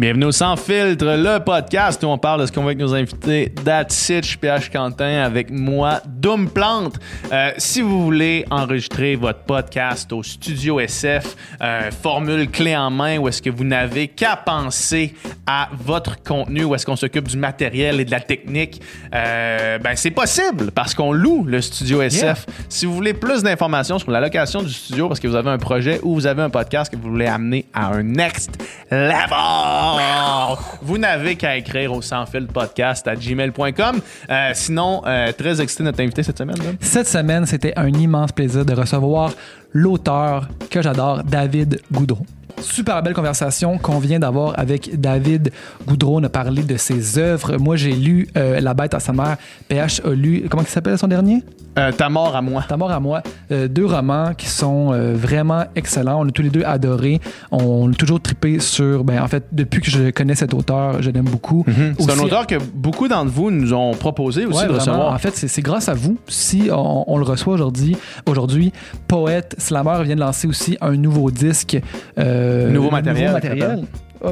Bienvenue au Sans Filtre, le podcast où on parle de ce qu'on veut avec nos invités. That's it, PH Quentin avec moi, Doom Plante. Euh, si vous voulez enregistrer votre podcast au Studio SF, euh, formule clé en main où est-ce que vous n'avez qu'à penser à votre contenu, où est-ce qu'on s'occupe du matériel et de la technique, euh, ben c'est possible parce qu'on loue le Studio SF. Si vous voulez plus d'informations sur la location du studio parce que vous avez un projet ou vous avez un podcast que vous voulez amener à un next level, vous n'avez qu'à écrire au sans fil podcast à gmail.com. Euh, sinon, euh, très excité de notre invité cette semaine. Cette semaine, c'était un immense plaisir de recevoir l'auteur que j'adore, David Goudreau. Super belle conversation qu'on vient d'avoir avec David Goudreau. On a parlé de ses œuvres. Moi, j'ai lu euh, La bête à sa mère. PH a lu, comment il s'appelle son dernier? Euh, Ta mort à moi. Ta mort à moi. Euh, deux romans qui sont euh, vraiment excellents. On a tous les deux adoré. On a toujours trippé sur. Ben, en fait, depuis que je connais cet auteur, je l'aime beaucoup. Mhm. C'est un auteur que beaucoup d'entre vous nous ont proposé aussi Ouais, de vraiment. recevoir. En fait, c'est grâce à vous si on, on le reçoit aujourd'hui. Aujourd'hui, Poète Slammer vient de lancer aussi un nouveau disque. euh, Nouveau matériel, Nouveau matériel.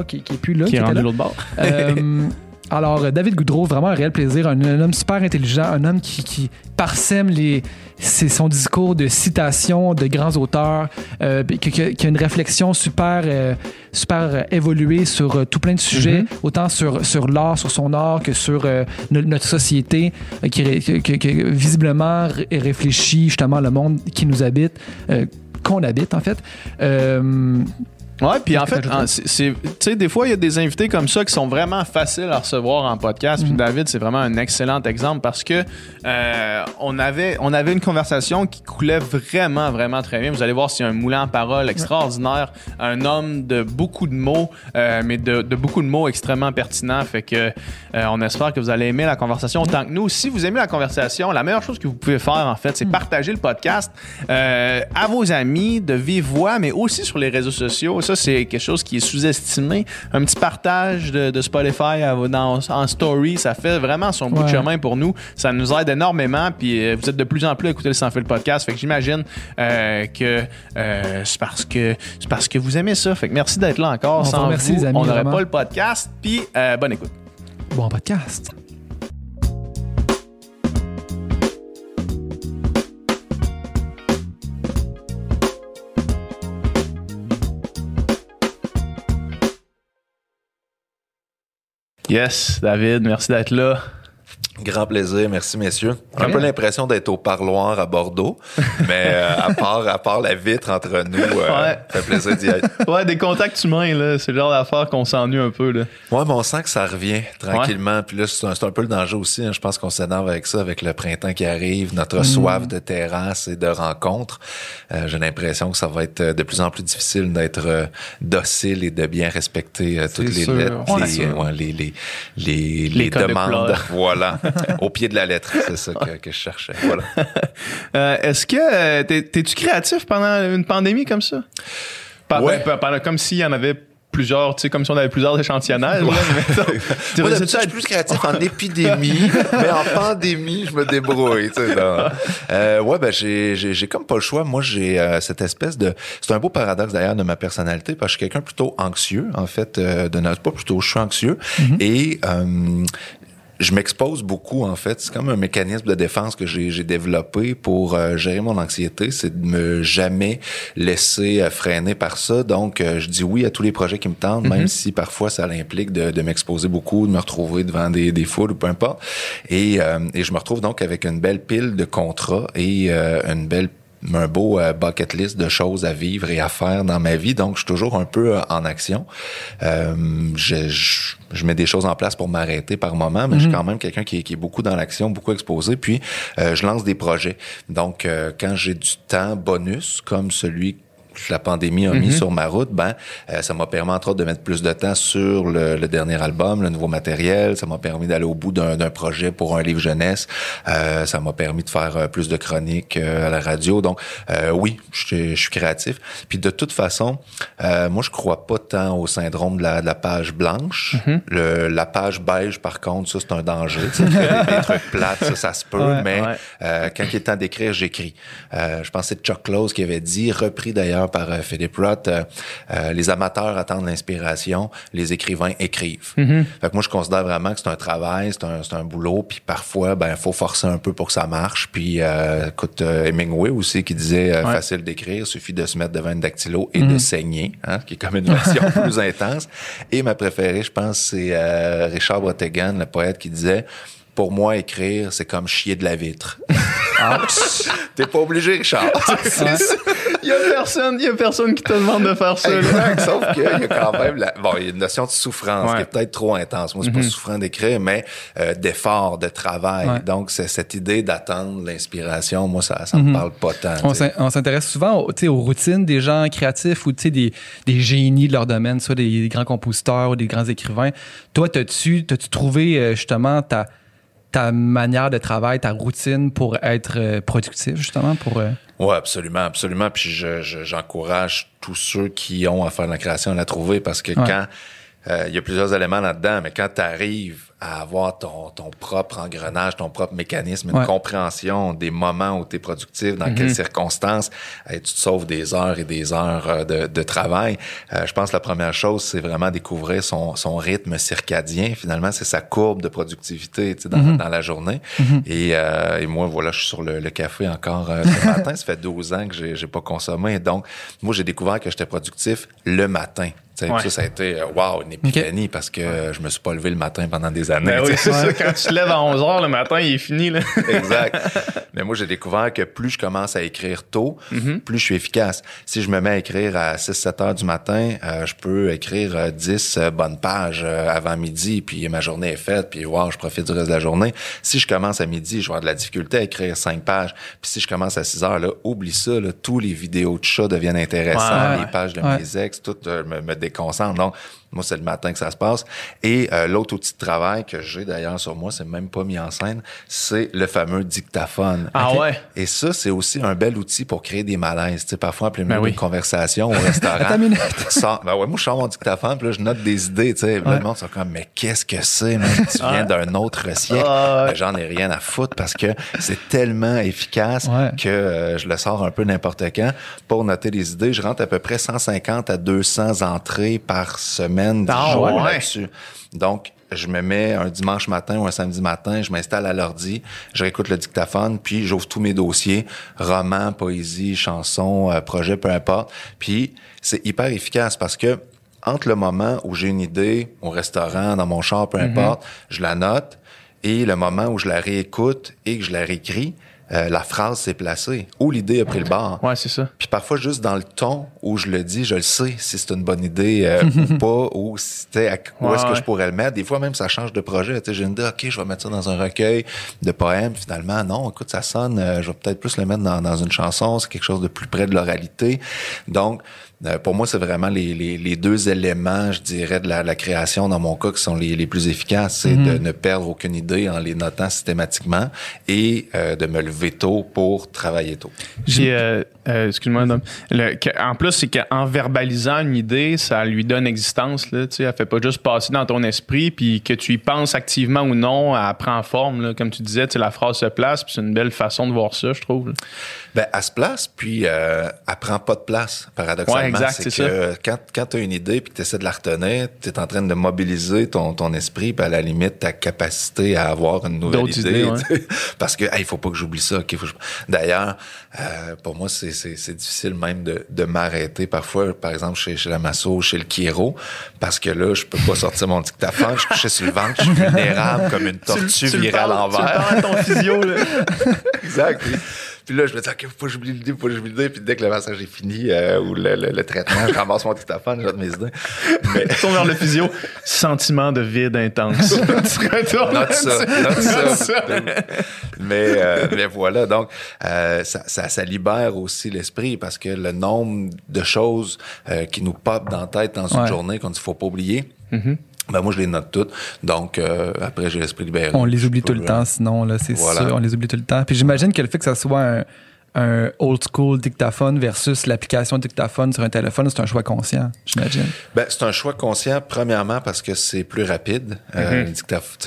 Qui, qui est plus là. qui est était rendu l'autre bord. Alors, euh, David Goudreau, vraiment un réel plaisir. Un, un homme super intelligent, un homme qui, qui parsème les, c'est son discours de citations de grands auteurs, euh, qui, qui- qui a une réflexion super, euh, super évoluée sur tout plein de sujets, autant sur, sur l'art, sur son art, que sur euh, no- notre société, qui, que visiblement ré- réfléchit justement le monde qui nous habite. qu'on habite en fait. Ouais, puis en fait, en- c'est- tu sais, des fois, il y a des invités comme ça qui sont vraiment faciles à recevoir en podcast. Mm. Puis David, c'est vraiment un excellent exemple parce que euh, on, avait, on avait une conversation qui coulait vraiment, vraiment très bien. Vous allez voir, c'est un moulin à parole extraordinaire, un homme de beaucoup de mots, euh, mais de, de beaucoup de mots extrêmement pertinents. Fait que euh, on espère que vous allez aimer la conversation autant que nous. Si vous aimez la conversation, la meilleure chose que vous pouvez faire, en fait, c'est partager le podcast à vos amis de vive voix, mais aussi sur les réseaux sociaux. Ça, c'est quelque chose qui est sous-estimé. Un petit partage de, de Spotify à dans- en story, ça fait vraiment son bout de chemin pour nous. Ça nous aide énormément. Puis euh, vous êtes de plus en plus à écouter le Sans Fil podcast. Fait que j'imagine euh, que euh, c'est parce que c'est parce que vous aimez ça. Fait que merci d'être là encore. On Sans vous, les amis, on n'aurait pas le podcast. Puis bonne écoute. bon podcast. Yes, David, merci d'être là. Grand plaisir, merci messieurs. Un Ouais. peu l'impression d'être au parloir à Bordeaux, mais euh, à part à part la vitre entre nous, euh, Ouais. fait plaisir d'y être. Ouais, des contacts humains, là, c'est le genre d'affaire qu'on s'ennuie un peu. Là. Ouais, mais on sent que ça revient tranquillement. Puis là, c'est un, un peu le danger aussi. hein. Je pense qu'on s'énerve avec ça, avec le printemps qui arrive, notre soif de terrasse et de rencontres. Euh, J'ai l'impression que ça va être euh, de plus en plus difficile d'être docile et de bien respecter toutes les lettres, les, ouais, les, les, les, de demandes. Voilà, au pied de la lettre, c'est ça que, que je cherchais. Voilà. Euh, Est-ce que euh, t'es- t'es-tu créatif pendant une pandémie comme ça? Pas- Ouais. pendant- comme s'il y en avait plusieurs, tu sais, comme si on avait plusieurs échantillonnages. là, mais Moi, je suis plus créatif en épidémie, mais en pandémie, je me débrouille. Tu sais, Euh, ouais, ben j'ai, comme pas le choix. Moi, j'ai euh, cette espèce de... C'est un beau paradoxe d'ailleurs de ma personnalité, parce que je suis quelqu'un plutôt anxieux, en fait, euh, de notre... Pas plutôt, je suis anxieux. Et... je m'expose beaucoup en fait. C'est comme un mécanisme de défense que j'ai développé pour euh, gérer mon anxiété, c'est de me jamais laisser euh, freiner par ça. Donc, euh, je dis oui à tous les projets qui me tentent, même si parfois ça implique de, de m'exposer beaucoup, de me retrouver devant des, des foules ou peu importe. Et, euh, et je me retrouve donc avec une belle pile de contrats et euh, une belle un beau euh, bucket list de choses à vivre et à faire dans ma vie. Donc, je suis toujours un peu euh, en action. Euh, je, je, je mets des choses en place pour m'arrêter par moment, mais je suis quand même quelqu'un qui, est- qui est beaucoup dans l'action, beaucoup exposé. Puis, euh, je lance des projets. Donc, euh, quand j'ai du temps bonus, comme celui que la pandémie a mis sur ma route, ben euh, ça m'a permis entre autres de mettre plus de temps sur le, le dernier album, le nouveau matériel. Ça m'a permis d'aller au bout d'un projet pour un livre jeunesse. Euh, ça m'a permis de faire euh, plus de chroniques euh, à la radio. Donc euh, oui, je suis- je suis créatif. Puis de toute façon, euh, moi je crois pas tant au syndrome de la, de la page blanche. le, la page beige, par contre, ça c'est un danger. Tu sais, créer des trucs plates, ça, ça se peut. Ouais, mais ouais. euh, quand il est temps d'écrire, j'écris. Euh, je pense que c'est Chuck Close qui avait dit, repris d'ailleurs par euh, Philippe Roth, euh, euh, les amateurs attendent l'inspiration, les écrivains écrivent. Mm-hmm. Fait que moi, je considère vraiment que c'est un travail, c'est un, un boulot, puis parfois, ben, faut forcer un peu pour que ça marche. Puis, euh, écoute, Hemingway aussi qui disait euh, Ouais. facile d'écrire, suffit de se mettre devant une dactylo et de saigner, hein, qui est comme une version plus intense. Et ma préférée, je pense, c'est euh, Richard Brottegan, le poète, qui disait pour moi, écrire, c'est comme chier de la vitre. T'es pas obligé, Richard. Il y a personne, y a personne qui te demande de faire ça. Exact, sauf qu'il y a quand même la, bon, il y a une notion de souffrance Ouais. qui est peut-être trop intense. Moi, c'est pas souffrant d'écrire, mais euh, d'effort, de travail. Ouais. Donc, c'est cette idée d'attendre l'inspiration. Moi, ça, ça me parle pas tant. On s'intéresse souvent au- tu sais, aux routines des gens créatifs ou tu sais, des, des génies de leur domaine, soit des, des grands compositeurs ou des grands écrivains. Toi, t'as-tu t'as-tu trouvé euh, justement ta, ta manière de travail, ta routine pour être euh, productif, justement? pour euh, Oui, absolument, absolument. Puis je- je- j'encourage tous ceux qui ont à faire de la création à la trouver parce que Ouais. quand euh, il y a plusieurs éléments là-dedans, mais quand tu arrives à avoir ton, ton propre engrenage, ton propre mécanisme, une Ouais. compréhension des moments où tu es productif, dans quelles circonstances, euh, tu te sauves des heures et des heures euh, de, de travail. Euh, je pense que la première chose, c'est vraiment découvrir son, son rythme circadien. Finalement, c'est sa courbe de productivité tu sais, dans, dans la journée. Et, euh, et moi, voilà, je suis sur le, le café encore euh, ce matin. Ça fait 12 ans que j'ai pas consommé. Donc, moi, j'ai découvert que j'étais productif le matin. Ouais. Ça, ça a été, euh, wow, une épiphanie parce que je me suis pas levé le matin pendant des années. Ben oui, c'est ça. Quand tu te lèves à 11 h le matin, il est fini. Là. Exact. Mais moi, j'ai découvert que plus je commence à écrire tôt, plus je suis efficace. Si je me mets à écrire à 6-7 heures du matin, euh, je peux écrire euh, 10 euh, bonnes pages avant midi, puis ma journée est faite, puis wow, je profite du reste de la journée. Si je commence à midi, je vais avoir de la difficulté à écrire 5 pages. Puis si je commence à 6 heures, là, oublie ça, là, tous les vidéos de chats deviennent intéressants, Ouais. les pages de Ouais. mes ex, tout euh, me, me déconcentre. Moi, c'est le matin que ça se passe. Et euh, l'autre outil de travail que j'ai d'ailleurs sur moi, c'est même pas mis en scène, c'est le fameux dictaphone. Ah ouais? Et ça, c'est aussi un bel outil pour créer des malaises. Tu sais, parfois, milieu Ben oui. d'une conversation au restaurant. Une sors- ben ouais, moi, je sors mon dictaphone, puis là, je note des idées. Tu sais, Ouais. le monde sont comme, mais qu'est-ce que c'est? Tu viens d'un autre siècle. Ah. Ben, J'en ai rien à foutre parce que c'est tellement efficace Ouais. que euh, je le sors un peu n'importe quand pour noter des idées. Je rentre à peu près 150 à 200 entrées par semaine du Ah jour ouais? là-dessus. Donc, je me mets un dimanche matin ou un samedi matin, je m'installe à l'ordi, je réécoute le dictaphone, puis j'ouvre tous mes dossiers, romans, poésie, chansons, euh, projets, peu importe. Puis c'est hyper efficace parce que entre le moment où j'ai une idée au restaurant, dans mon char, peu importe, je la note, et le moment où je la réécoute et que je la réécris, euh, la phrase s'est placée ou l'idée a pris le bord. Ouais, c'est ça. Puis parfois, juste dans le ton où je le dis, je le sais si c'est une bonne idée euh, ou pas, ou si, à- où Ouais, est-ce que ouais. je pourrais le mettre. Des fois, même, ça change de projet. Tu sais, j'ai une idée, OK, je vais mettre ça dans un recueil de poèmes. Finalement, non, écoute, ça sonne, euh, je vais peut-être plus le mettre dans, dans une chanson. C'est quelque chose de plus près de l'oralité. Donc, euh, pour moi, c'est vraiment les, les, les deux éléments, je dirais, de la, la création, dans mon cas, qui sont les, les plus efficaces. C'est de ne perdre aucune idée en les notant systématiquement et euh, de me lever tôt pour travailler tôt. Euh, excuse-moi, en plus, c'est qu'en verbalisant une idée, ça lui donne existence. Là, tu sais, elle fait pas juste passer dans ton esprit, puis que tu y penses activement ou non, elle prend forme. Là, comme tu disais, tu sais, la phrase se place, puis c'est une belle façon de voir ça, je trouve. là. Ben, elle se place, puis elle prend pas de place, paradoxalement. Ouais, exact, c'est que euh, quand, quand tu as une idée puis que tu essaies de la retenir, tu es en train de mobiliser ton, ton esprit, puis à la limite, ta capacité à avoir une nouvelle idée. idées, ouais. tu sais. Parce que, il faut pas que j'oublie ça. je- D'ailleurs, euh, pour moi, c'est, c'est, c'est difficile même de, de m'arrêter parfois, par exemple, chez, chez la masso, chez le chiro, parce que là, je peux pas sortir mon dictaphone, je suis couché sur le ventre, je suis vulnérable comme une tortue le virée à parles- tu le l'envers. à ton physio. Là. Exact. Puis, là, je me dis, OK, faut pas que j'oublie l'idée, faut pas que j'oublie l'idée. Puis dès que le massage est fini euh, ou le, le- le traitement, je ramasse mon dictaphone, note mes idées. Mais Tu tournes vers le physio. Sentiment de vide intense. tu retournes. note ça, note ça. mais, euh, mais voilà, donc euh, ça, ça, ça libère aussi l'esprit parce que le nombre de choses euh, qui nous pop dans la tête dans une Ouais. journée qu'on dit faut pas oublier. Ben moi, je les note toutes. Donc, euh, après, j'ai l'esprit libéré. On les oublie tout le temps, sinon, là, c'est Voilà. sûr, on les oublie tout le temps. Puis j'imagine que le fait que ça soit un, un old school dictaphone versus l'application dictaphone sur un téléphone, c'est un choix conscient, j'imagine. Ben, c'est un choix conscient, premièrement, parce que c'est plus rapide. Euh,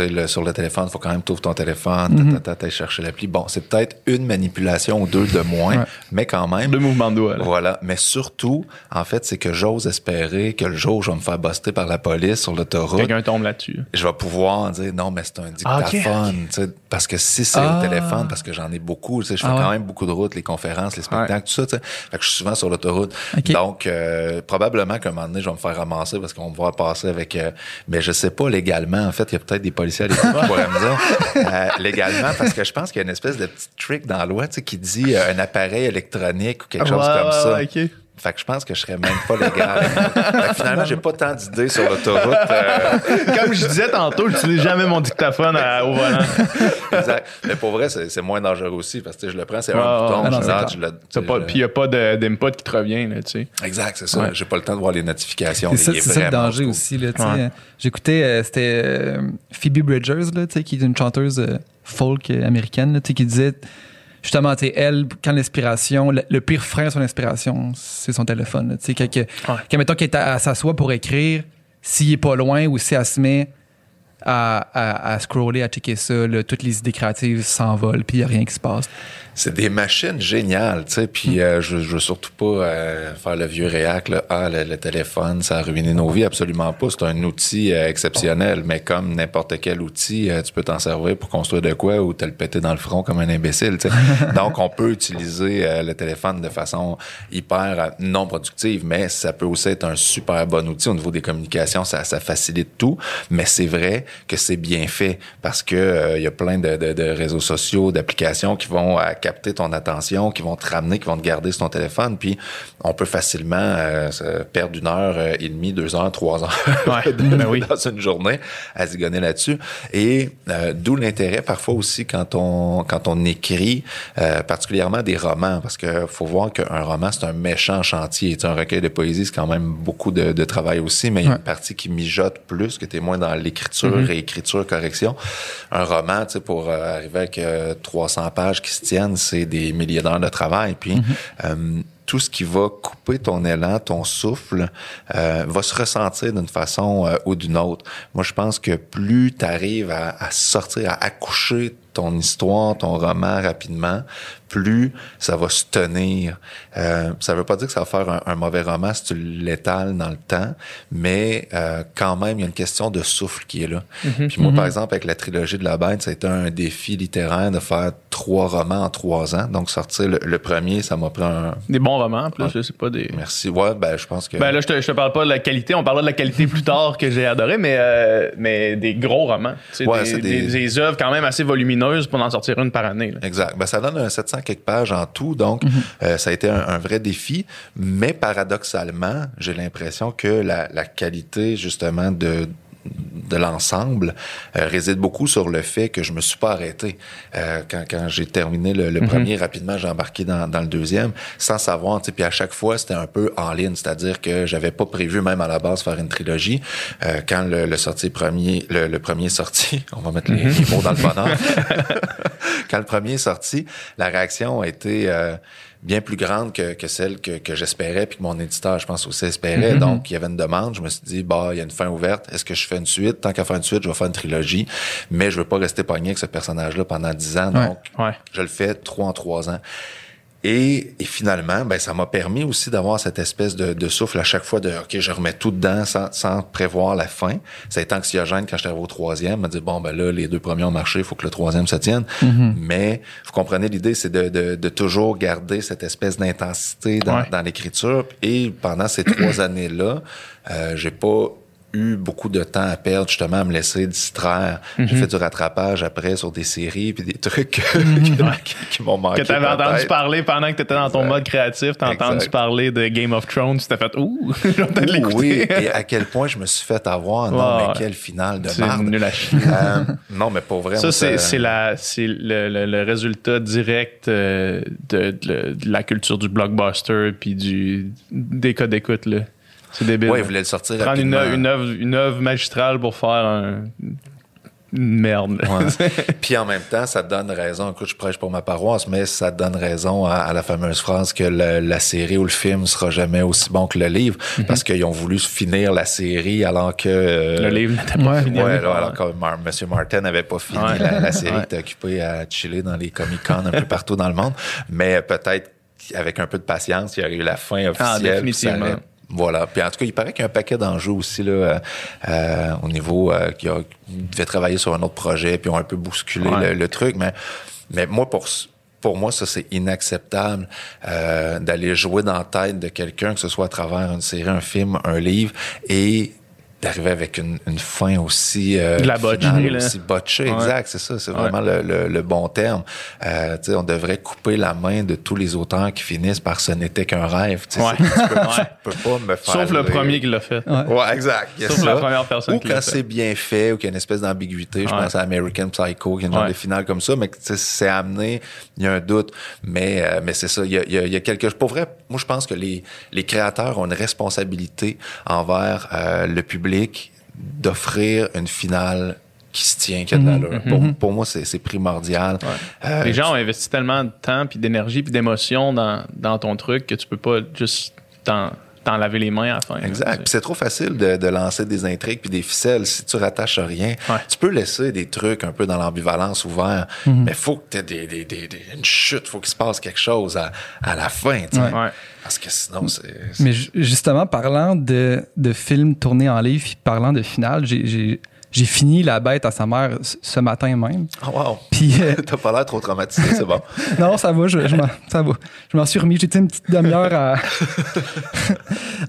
le- sur le téléphone, il faut quand même t'ouvres ton téléphone, t'as chercher l'appli. Bon, c'est peut-être une manipulation ou deux de moins, Ouais. mais quand même. Deux mouvements de doigts. là. Voilà. Mais surtout, en fait, c'est que j'ose espérer que le jour où je vais me faire buster par la police sur l'autoroute, Quelqu'un tombe là-dessus. je vais pouvoir dire non, mais c'est un Ah, dictaphone. tu sais, Parce que si c'est Ah. au téléphone, parce que j'en ai beaucoup, tu sais, je fais Ah ouais. quand même beaucoup de routes, les conférences, les spectacles, tout ça. tu sais. Fait que je suis souvent sur l'autoroute. Donc, euh, probablement qu'à un moment donné, je vais me faire ramasser parce qu'on me voir passer avec. euh, mais je sais pas légalement. En fait, il y a peut-être des policiers à l'écoute qui pourraient me dire. Euh, légalement, parce que je pense qu'il y a une espèce de petit trick dans la loi qui dit un appareil électronique ou quelque chose Ouais, comme ouais, ça. Fait que je pense que je serais même pas légal. Fait que finalement, j'ai pas tant d'idées sur l'autoroute. euh, Comme je disais tantôt, j'utilise jamais mon dictaphone à- au volant. exact. Mais pour vrai, c'est moins dangereux aussi parce que je le prends, c'est un ouais. bouton, non, je lâche, je le- Puis il n'y a pas d'input qui te revient, là, tu sais. je- Exact, c'est ça. Ouais. J'ai pas le temps de voir les notifications. C'est ça, le danger cool. aussi. Là, tu sais. Ouais. Euh, J'écoutais, euh, c'était euh, Phoebe Bridgers, là, tu sais, qui est une chanteuse euh, folk américaine, là, tu sais, qui disait justement, tu sais, elle, quand l'inspiration, le, le pire frein à son inspiration, c'est son téléphone. Tu sais, que, que, mettons qu'elle s'assoit pour écrire, s'il est pas loin ou si elle se met à, à, à scroller, à checker ça, là, toutes les idées créatives s'envolent, puis il n'y a rien qui se passe. C'est des machines géniales, tu sais. Puis euh, je, je veux surtout pas euh, faire le vieux réac, là. Ah, le, le téléphone, ça a ruiné nos vies. Absolument pas. C'est un outil euh, exceptionnel, mais comme n'importe quel outil, euh, tu peux t'en servir pour construire de quoi ou te le péter dans le front comme un imbécile, tu sais. Donc, on peut utiliser euh, le téléphone de façon hyper euh, non productive, mais ça peut aussi être un super bon outil au niveau des communications. Ça, ça facilite tout, mais c'est vrai que c'est bien fait parce que euh, il y a plein de, de- de réseaux sociaux, d'applications qui vont capter ton attention, qui vont te ramener, qui vont te garder sur ton téléphone, puis on peut facilement euh, perdre une heure euh, et demie, deux heures, trois heures Ouais, dans ben oui. dans une journée à zigonner là-dessus. Et euh, d'où l'intérêt parfois aussi quand on quand on écrit, euh, particulièrement des romans, parce que faut voir qu'un roman c'est un méchant chantier. Sais, un recueil de poésie c'est quand même beaucoup de, de travail aussi, mais il y a une partie qui mijote plus, que tu es moins dans l'écriture, Mm-hmm. réécriture, correction. Un roman, tu sais, pour arriver avec euh, 300 pages qui se tiennent, c'est des milliers d'heures de travail. Puis Mm-hmm. euh, tout ce qui va couper ton élan, ton souffle, euh, va se ressentir d'une façon euh, ou d'une autre. Moi, je pense que plus tu arrives à, à sortir, à accoucher ton histoire, ton roman rapidement, plus ça va se tenir. Euh, ça veut pas dire que ça va faire un, un mauvais roman si tu l'étales dans le temps, mais euh, quand même, il y a une question de souffle qui est là. Puis moi, par exemple, avec la trilogie de la bête, ça a été un défi littéraire de faire trois romans en trois ans. Donc, sortir le, le premier, ça m'a pris un... Des bons romans, en plus, Ouais. sais pas des. Merci. Ouais, ben, je pense que... Ben là, je te, je te parle pas de la qualité, on parlera de la qualité plus tard que j'ai adoré, mais, euh, mais des gros romans. C'est Ouais, des, c'est des... des- des œuvres quand même assez volumineuses pour en sortir une par année. là. Exact. Ben, ça donne un 700 quelques pages en tout, donc euh, ça a été un, un vrai défi. Mais paradoxalement, j'ai l'impression que la, la qualité justement de de l'ensemble euh, réside beaucoup sur le fait que je me suis pas arrêté. Euh, quand quand j'ai terminé le, le premier, rapidement, j'ai embarqué dans, dans le deuxième, sans savoir. Puis à chaque fois, c'était un peu en ligne, c'est-à-dire que j'avais pas prévu même à la base faire une trilogie. Euh, quand le, le sorti premier, le, le premier sorti, on va mettre les, les mots dans le bonheur. quand le premier est sorti, la réaction a été euh, bien plus grande que, que celle que, que j'espérais, puis que mon éditeur, je pense, aussi espérait. Donc, il y avait une demande. Je me suis dit, bah, il y a une fin ouverte. Est-ce que je fais une suite? Tant qu'à faire une suite, je vais faire une trilogie. Mais je veux pas rester pogné avec ce personnage-là pendant dix ans. Ouais. Donc, Ouais. je le fais trois en trois ans. Et, et finalement, ben, ça m'a permis aussi d'avoir cette espèce de, de souffle à chaque fois de OK, je remets tout dedans sans, sans prévoir la fin. Ça a été anxiogène quand j'étais arrivé au troisième, me dire bon ben là, les deux premiers ont marché, il faut que le troisième se tienne. Mais vous comprenez l'idée, c'est de, de, de toujours garder cette espèce d'intensité dans, Ouais. dans l'écriture. Et pendant ces trois années-là, euh, j'ai pas eu beaucoup de temps à perdre justement à me laisser distraire. Mhm. J'ai fait du rattrapage après sur des séries puis des trucs qui, qui m'ont manqué. Que t'avais entendu parler pendant que t'étais dans ton Exact. mode créatif, t'as entendu parler de Game of Thrones, tu t'es fait ouh, vais peut-être l'écouter. Oui, et à quel point je me suis fait avoir. Non, Ouais. mais quel final de merde. nul à chier. Euh, non, mais pour vrai. Ça, c'est la c'est le, le- le résultat direct euh, de, de- de la culture du blockbuster puis du des codes d'écoute là. C'est débile. Ouais, il voulait le sortir Prendre une, une, œuvre, une œuvre magistrale pour faire un une merde. Ouais. Puis en même temps, ça donne raison. Écoute, je prêche pour ma paroisse, mais ça donne raison à, à la fameuse phrase que le- la série ou le film sera jamais aussi bon que le livre, parce qu'ils ont voulu finir la série alors que euh, le livre n'était pas Ouais. fini. Ouais, alors que Mar- M. Martin n'avait pas fini Ouais. la, la série, Ouais. était occupé à chiller dans les Comic-Con un peu partout dans le monde. Mais peut-être avec un peu de patience, il y aurait eu la fin officielle. puis ça définitivement. Voilà. Puis en tout cas, il paraît qu'il y a un paquet d'enjeux aussi là, euh, euh, au niveau euh, il devait travailler sur un autre projet, puis ont un peu bousculé Ouais. le, le truc. Mais, mais moi, pour pour moi, ça, c'est inacceptable euh, d'aller jouer dans la tête de quelqu'un, que ce soit à travers une série, un film, un livre, et d'arriver avec une, une fin aussi euh, De la botchée, finale là. aussi botchée, Ouais. exact, c'est ça, c'est Ouais. vraiment le, le- le bon terme. Euh, tu sais, on devrait couper la main de tous les auteurs qui finissent par ce n'était qu'un rêve. tu sais, Ouais. Tu peux, peux pas me faire Sauf le premier qui l'a fait. Ouais. Ouais, exact. Sauf la ça. première personne Ou qui l'a quand c'est bien fait ou qu'il y a une espèce d'ambiguïté. Je Ouais. pense à American Psycho, qui a une genre de finale comme ça, mais que tu sais, c'est amené, il y a un doute. Mais, euh, mais c'est ça, il y a, il y a- il y a quelque chose. Pour vrai, moi, je pense que les, les créateurs ont une responsabilité envers euh, le public d'offrir une finale qui se tient, qui a de l'allure. Pour, pour moi, c'est c'est primordial. Euh, Les gens ont investi tellement de temps, puis d'énergie, puis d'émotion dans, dans ton truc que tu peux pas juste t'en t'en laver les mains à la fin. Exact. c'est trop facile de, de lancer des intrigues puis des ficelles si tu rattaches à rien. Ouais. Tu peux laisser des trucs un peu dans l'ambivalence ouvert, Mhm. mais faut que tu aies des, des, des, des- une chute, faut qu'il se passe quelque chose à, à la fin. tu sais. Ouais. Parce que sinon, c'est. Mais ju- justement, parlant de, de films tournés en livre, puis parlant de finale, j'ai- j'ai fini La bête à sa mère ce- matin même. Oh, wow. Puis, euh, T'as pas l'air trop traumatisé, c'est bon. non, ça va, je, je m'en, ça va. Je m'en suis remis. J'ai été une petite demi-heure à,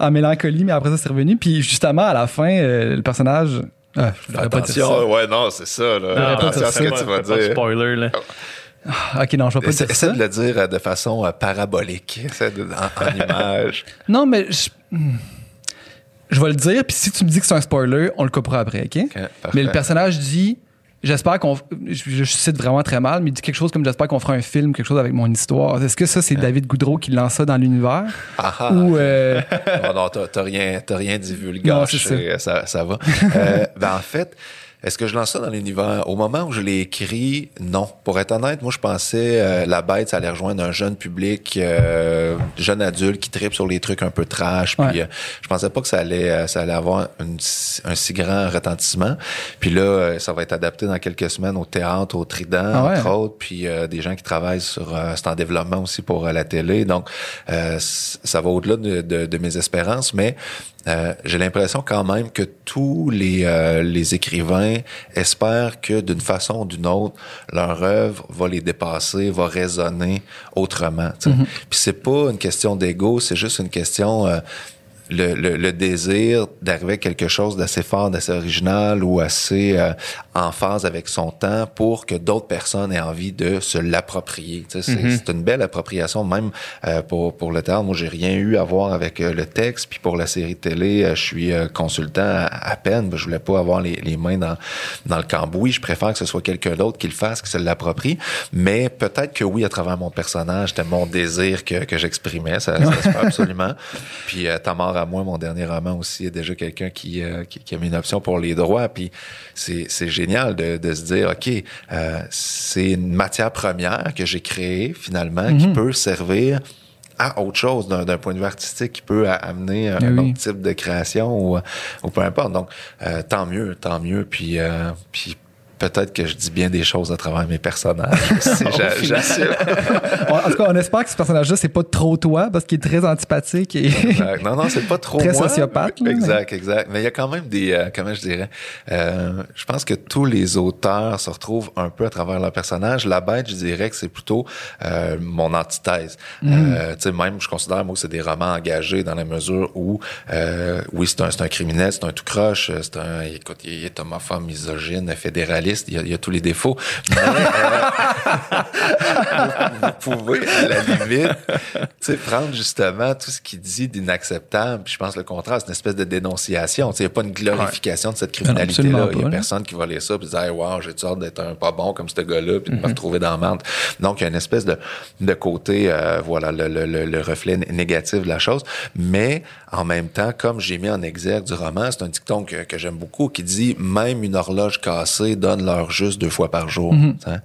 en mélancolie, mais après ça, c'est revenu. Puis justement, à la fin, euh, le personnage. Ah, je voudrais pas dire ça. Attention, ouais, non, c'est ça. Là. Non, Attention à ce que tu vas fais pas de dire. spoiler, là. Ah, Ok, non, je vais pas Essaie, dire essaie ça. de le dire euh, de façon euh, parabolique, essaie de, en, en image. Non, mais je, hmm. Je vais le dire, puis si tu me dis que c'est un spoiler, on le coupera après, OK? Mais le personnage dit J'espère qu'on. Je, je cite vraiment très mal, mais il dit quelque chose comme J'espère qu'on fera un film, quelque chose avec mon histoire. Est-ce que ça, c'est David Goudreau qui lance ça dans l'univers? Ah, ah. Ou. euh, non, non, t'as, rien, rien divulgué. Non, ça. ça. Ça, va. Euh, ben, en fait, est-ce que je lance ça dans l'univers? Au moment où je l'ai écrit, non. Pour être honnête, moi, je pensais euh, La Bête, ça allait rejoindre un jeune public, euh, jeune adulte qui tripe sur les trucs un peu trash. Puis Ouais. euh, je pensais pas que ça allait, euh, ça allait avoir une un si grand retentissement. Puis là, euh, ça va être adapté dans quelques semaines au théâtre, au Trident, Ah ouais? entre autres. Puis euh, des gens qui travaillent sur... euh, c'est en développement aussi pour la télé. Donc, euh, ça va au-delà de, de- de mes espérances, mais euh, j'ai l'impression quand même que tous les, euh, les écrivains espèrent que d'une façon ou d'une autre, leur œuvre va les dépasser, va résonner autrement. tu sais. Puis c'est pas une question d'ego, c'est juste une question... euh, le, le, le désir d'arriver à quelque chose d'assez fort, d'assez original ou assez euh, en phase avec son temps pour que d'autres personnes aient envie de se l'approprier. Tu sais, C'est c'est une belle appropriation, même euh, pour, pour le théâtre. Moi, j'ai rien eu à voir avec euh, le texte. Puis pour la série télé, euh, je suis euh, consultant à, à peine. Je voulais pas avoir les, les mains dans, dans le cambouis. Je préfère que ce soit quelqu'un d'autre qui le fasse, qui se l'approprie. Mais peut-être que oui, à travers mon personnage, c'était mon désir que, que j'exprimais. Ça, ça se fait absolument. Puis euh, Ta mort à moi, mon dernier roman aussi, est déjà quelqu'un qui, euh, qui, qui a mis une option pour les droits. Puis c'est c'est génial de, de se dire, OK, euh, c'est une matière première que j'ai créée finalement qui peut servir à autre chose d'un point de vue artistique qui peut amener un, un oui. autre type de création ou, ou peu importe. Donc, euh, tant mieux, tant mieux. Puis, euh, puis peut-être que je dis bien des choses à travers mes personnages. J'assume. en tout cas, on espère que ce personnage-là, c'est pas trop toi, parce qu'il est très antipathique et. Non, non, c'est pas trop Très moi. sociopathe, Exact, exact. Mais il y a quand même des, euh, comment je dirais, euh, je pense que tous les auteurs se retrouvent un peu à travers leur personnage. La bête, je dirais que c'est plutôt euh, mon antithèse. Euh, tu sais, même, je considère, moi, que c'est des romans engagés dans la mesure où, oui, c'est un, c'est un criminel, c'est un tout croche, c'est un, écoute, il est homophobe, misogyne, fédéraliste, il y a, il y a tous les défauts. Mais, euh, vous, pouvez, à la limite, prendre justement tout ce qu'il dit d'inacceptable. Puis je pense le contraire, c'est une espèce de dénonciation. Il n'y a pas une glorification de cette criminalité-là. Il n'y a là. personne qui va lire ça et dire, hey, wow, j'ai hâte d'être un pas bon comme ce gars-là puis de me retrouver dans la merde. Donc, il y a une espèce de, de côté, euh, voilà, le, le, le, le reflet né- négatif de la chose. Mais en même temps, comme j'ai mis en exergue du roman, c'est un dicton que, que j'aime beaucoup qui dit, même une horloge cassée donne donnent leur juste deux fois par jour. hein.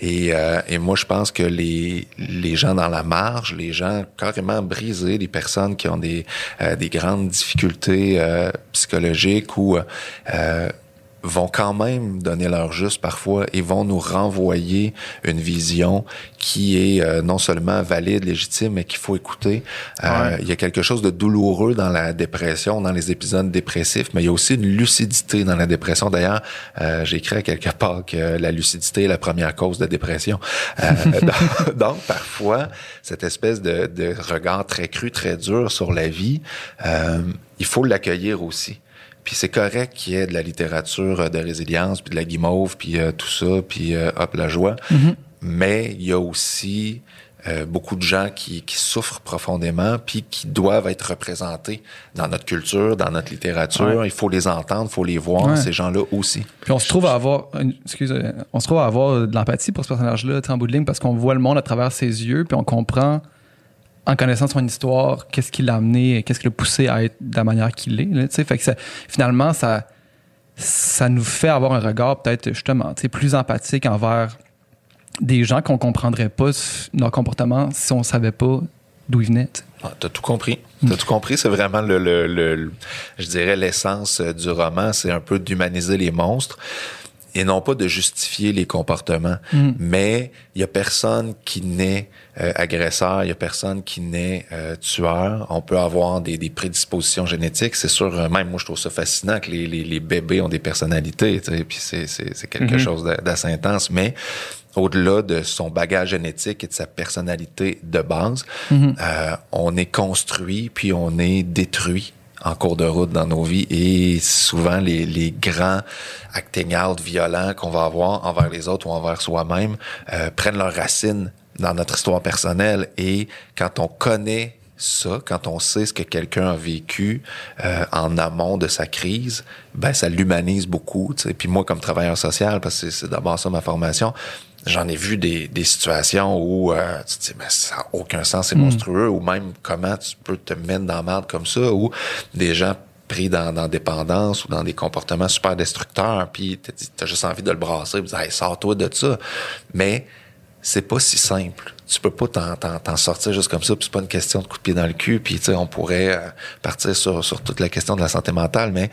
Et, euh, et moi, je pense que les, les gens dans la marge, les gens carrément brisés, les personnes qui ont des, euh, des grandes difficultés euh, psychologiques ou vont quand même donner leur juste parfois et vont nous renvoyer une vision qui est euh, non seulement valide, légitime, mais qu'il faut écouter. Euh, Il y a quelque chose de douloureux dans la dépression, dans les épisodes dépressifs, mais il y a aussi une lucidité dans la dépression. D'ailleurs, euh, à quelque part que la lucidité est la première cause de dépression. Euh, donc, donc, parfois, cette espèce de, de regard très cru, très dur sur la vie, euh, il faut l'accueillir aussi. Puis c'est correct qu'il y ait de la littérature euh, de résilience, puis de la guimauve, puis euh, tout ça, puis euh, hop, la joie. Mais il y a aussi euh, beaucoup de gens qui, qui souffrent profondément, puis qui doivent être représentés dans notre culture, dans notre littérature. Ouais. Il faut les entendre, il faut les voir, Ouais. ces gens-là aussi. Puis on se trouve à avoir, une- excuse, on se trouve à avoir de l'empathie pour ce personnage-là, en bout de ligne, parce qu'on voit le monde à travers ses yeux, puis on comprend, en connaissant son histoire, qu'est-ce qui l'a amené, qu'est-ce qui l'a poussé à être de la manière qu'il est. là, tu sais. fait que ça, finalement, ça, ça nous fait avoir un regard peut-être justement plus empathique envers des gens qu'on comprendrait pas leur comportement si on savait pas d'où ils venaient. Ah, T'as tout compris. T'as tout compris. C'est vraiment le, le, le- le- je dirais, l'essence euh, du roman. C'est un peu d'humaniser les monstres et non pas de justifier les comportements. Mais il y a personne qui naît euh, agresseur, il y a personne qui naît euh, tueur. On peut avoir des, des prédispositions génétiques. C'est sûr, euh, même moi, je trouve ça fascinant que les, les, les bébés ont des personnalités. tu sais, Puis c'est, c'est, c'est quelque chose d'a- d'assez intense. Mais au-delà de son bagage génétique et de sa personnalité de base, euh, on est construit puis on est détruit en cours de route dans nos vies et souvent les, les grands acting out violents qu'on va avoir envers les autres ou envers soi-même euh, prennent leurs racines dans notre histoire personnelle et quand on connaît ça, quand on sait ce que quelqu'un a vécu euh, en amont de sa crise, ben ça l'humanise beaucoup. sais. Puis moi, comme travailleur social, parce que c'est d'abord ça ma formation, j'en ai vu des, des situations où euh, tu te dis, mais ça n'a aucun sens, c'est monstrueux, ou même comment tu peux te mettre dans la merde comme ça, ou des gens pris dans, dans dépendance ou dans des comportements super destructeurs, puis t'as dit- t'as juste envie de le brasser, puis hey, sors-toi de ça. Mais c'est pas si simple. Tu peux pas t'en, t'en, t'en sortir juste comme ça, puis c'est pas une question de coup de pied dans le cul, puis tu sais, on pourrait euh, partir sur, sur toute la question de la santé mentale, mais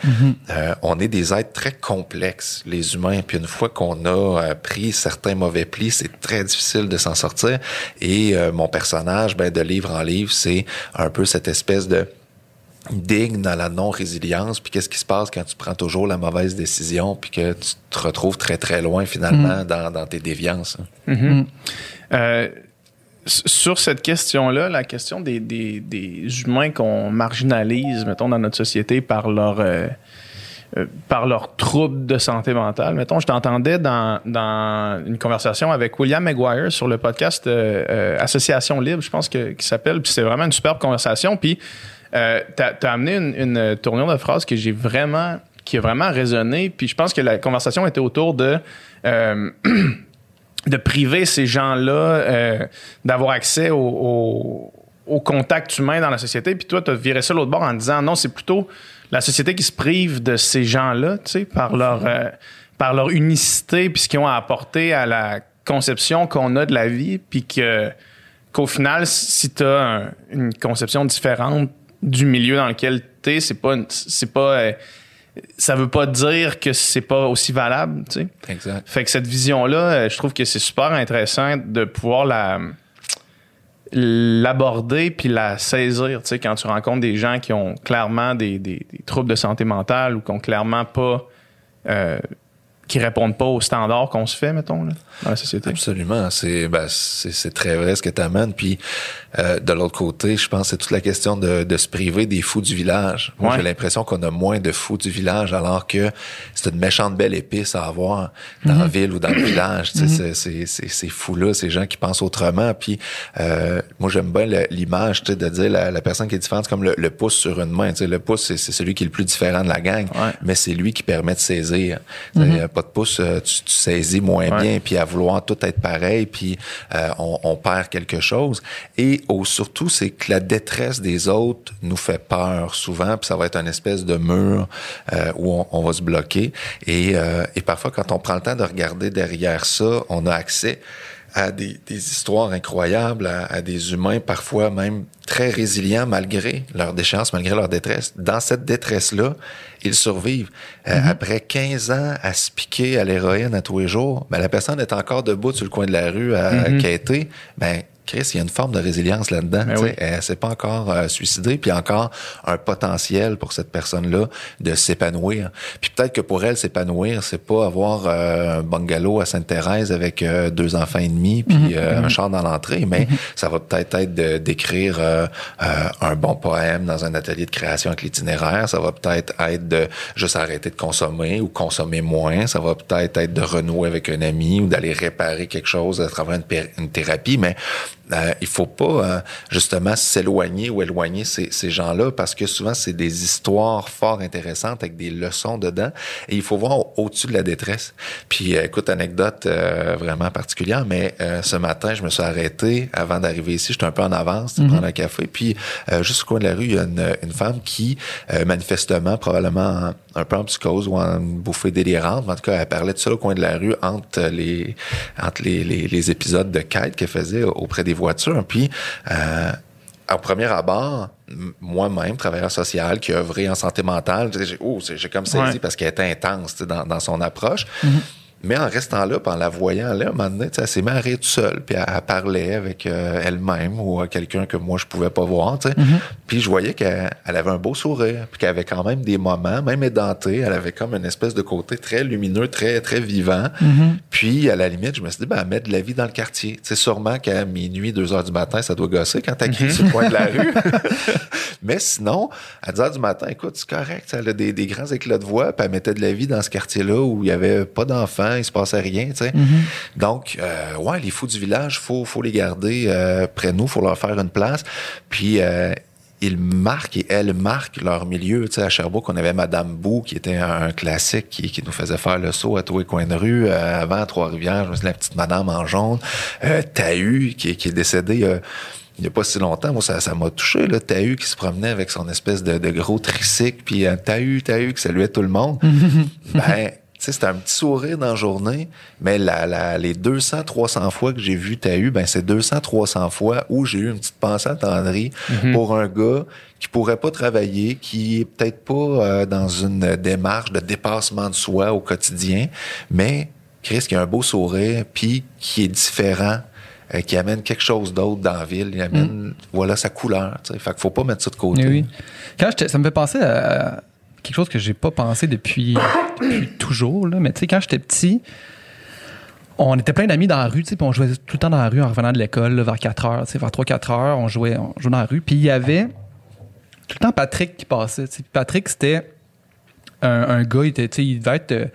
euh, on est des êtres très complexes, les humains, puis une fois qu'on a euh, pris certains mauvais plis, c'est très difficile de s'en sortir, et euh, mon personnage, ben, de livre en livre, c'est un peu cette espèce de digne dans la non-résilience, puis qu'est-ce qui se passe quand tu prends toujours la mauvaise décision, puis que tu te retrouves très, très loin, finalement, dans, dans tes déviances. hein. Euh, s- sur cette question-là, la question des, humains qu'on marginalise, mettons, dans notre société par leur, euh, euh, par leurs troubles de santé mentale. Mettons, je t'entendais dans, une conversation avec William Maguire sur le podcast euh, Association Libre, je pense que qui s'appelle, puis c'est vraiment une superbe conversation. Puis t'as as amené une, tournure de phrase que j'ai vraiment, qui a vraiment résonné. Puis je pense que la conversation était autour de de priver ces gens-là euh, d'avoir accès au, au- au contact humain dans la société. Puis toi, tu as viré ça l'autre bord en disant non, c'est plutôt la société qui se prive de ces gens-là, tu sais, par leur, euh, par leur unicité, puis ce qu'ils ont à apporter à la conception qu'on a de la vie, puis qu'au final, si tu as une conception différente du milieu dans lequel tu es, c'est pas, c'est pas, euh, ça veut pas dire que c'est pas aussi valable, tu sais. Exact. Fait que cette vision-là, euh, je trouve que c'est super intéressant de pouvoir la l'aborder puis la saisir, tu sais, quand tu rencontres des gens qui ont clairement des, des- des troubles de santé mentale ou qui ont clairement pas euh, qui répondent pas aux standards qu'on se fait, mettons, là, dans la société. Absolument. C'est ben, c'est c'est très vrai ce que tu amènes. Puis euh, de l'autre côté, je pense que c'est toute la question de, de se priver des fous du village. Moi, Ouais. j'ai l'impression qu'on a moins de fous du village alors que c'est une méchante belle épice à avoir dans la ville ou dans le village. Tu sais, c'est- c'est- c'est ces fous-là, ces gens qui pensent autrement. Puis euh, moi, j'aime bien l'image tu sais, de dire la, la personne qui est différente, comme le, le pouce sur une main. Tu sais, le pouce, c'est celui qui est le plus différent de la gang, Ouais. mais c'est lui qui permet de saisir. Sais, pas de pouce, euh, tu, tu saisis moins Ouais. bien, puis à vouloir tout être pareil, puis euh, on, on perd quelque chose. Et au, surtout, c'est que la détresse des autres nous fait peur souvent, puis ça va être une espèce de mur euh, où on, on va se bloquer. Et, euh, et parfois, quand on prend le temps de regarder derrière ça, on a accès à des, des histoires incroyables, à, à des humains parfois même très résilients malgré leur déchéance, malgré leur détresse. Dans cette détresse-là, ils survivent. Euh, Après 15 ans à se piquer à l'héroïne à tous les jours, ben, la personne est encore debout sur le coin de la rue à quêter. Ben, Chris, il y a une forme de résilience là-dedans. Ben oui. Elle s'est pas encore euh, suicidée, puis encore un potentiel pour cette personne-là de s'épanouir. Puis peut-être que pour elle, s'épanouir, c'est pas avoir euh, un bungalow à Sainte-Thérèse avec euh, deux enfants et demi, puis euh, un char dans l'entrée, mais ça va peut-être être d'écrire un bon poème dans un atelier de création avec l'itinéraire. Ça va peut-être être de juste arrêter de consommer ou consommer moins. Ça va peut-être être de renouer avec un ami ou d'aller réparer quelque chose à travers une, une thérapie, mais euh, il faut pas euh, justement s'éloigner ou éloigner ces, ces gens-là parce que souvent c'est des histoires fort intéressantes avec des leçons dedans et il faut voir au- au-dessus de la détresse. Puis euh, écoute anecdote euh, vraiment particulière, mais euh, ce matin je me suis arrêté avant d'arriver ici, j'étais un peu en avance, sais, prendre un café, puis euh, juste au coin de la rue il y a une, une femme qui euh, manifestement probablement en- un peu en psychose ou en bouffée délirante, mais en tout cas elle parlait de ça au coin de la rue entre les entre les, les, les épisodes de quête qu'elle faisait auprès des voitures. Puis, euh, au premier abord, moi-même, travailleur social qui a œuvré en santé mentale, j'ai oh, comme saisi Ouais. parce qu'elle était intense dans, dans son approche. Mais en restant là, puis en la voyant là, à un moment donné, elle s'est mise à rire toute seule, puis elle, elle parlait avec euh, elle-même ou à quelqu'un que moi je pouvais pas voir, sais. Puis je voyais qu'elle elle avait un beau sourire, puis qu'elle avait quand même des moments, même édentée, elle avait comme une espèce de côté très lumineux, très très vivant. Puis à la limite, je me suis dit, ben, elle met de la vie dans le quartier. C'est sûrement qu'à minuit, 2 heures du matin, ça doit gosser quand t'as crié sur le coin de la rue. Mais sinon, à 10 heures du matin, écoute, c'est correct. Elle a des, des grands éclats de voix, puis elle mettait de la vie dans ce quartier-là où il y avait pas d'enfants, il se passait rien, tu sais. Donc, euh, ouais, les fous du village, faut, faut les garder euh, près de nous, faut leur faire une place. Puis, euh, ils marquent et elles marquent leur milieu. Tu sais, à Sherbrooke, on avait Madame Bou, qui était un classique, qui, qui nous faisait faire le saut à tous les coins de rue. Euh, avant, à Trois-Rivières, je me souviens, la petite Madame en jaune. Euh, Tahu, qui, qui est décédée euh, il n'y a pas si longtemps. Moi, ça ça m'a touché, là. Tahu qui se promenait avec son espèce de, de gros tricycle, puis euh, Tahu, Tahu qui saluait tout le monde. ben, sais, c'était un petit sourire dans la journée, mais la, la, les 200, 300 fois que j'ai vu Tahu, ben, c'est 200, 300 fois où j'ai eu une petite pensée attendrie pour un gars qui pourrait pas travailler, qui est peut-être pas euh, dans une démarche de dépassement de soi au quotidien, mais Chris qui a un beau sourire, puis qui est différent, euh, qui amène quelque chose d'autre dans la ville, il amène, voilà, sa couleur. Fait qu'il faut pas mettre ça de côté. Oui, oui. Quand j'étais- ça me fait penser à quelque chose que j'ai pas pensé depuis, depuis toujours, là. mais tu sais, quand j'étais petit, on était plein d'amis dans la rue, tu sais, puis on jouait tout le temps dans la rue en revenant de l'école, vers 4 heures, tu sais, vers 3-4 heures, on jouait, on jouait dans la rue, puis il y avait tout le temps Patrick qui passait, tu sais. Puis Patrick, c'était un, un gars, il, était, tu sais, il devait être euh,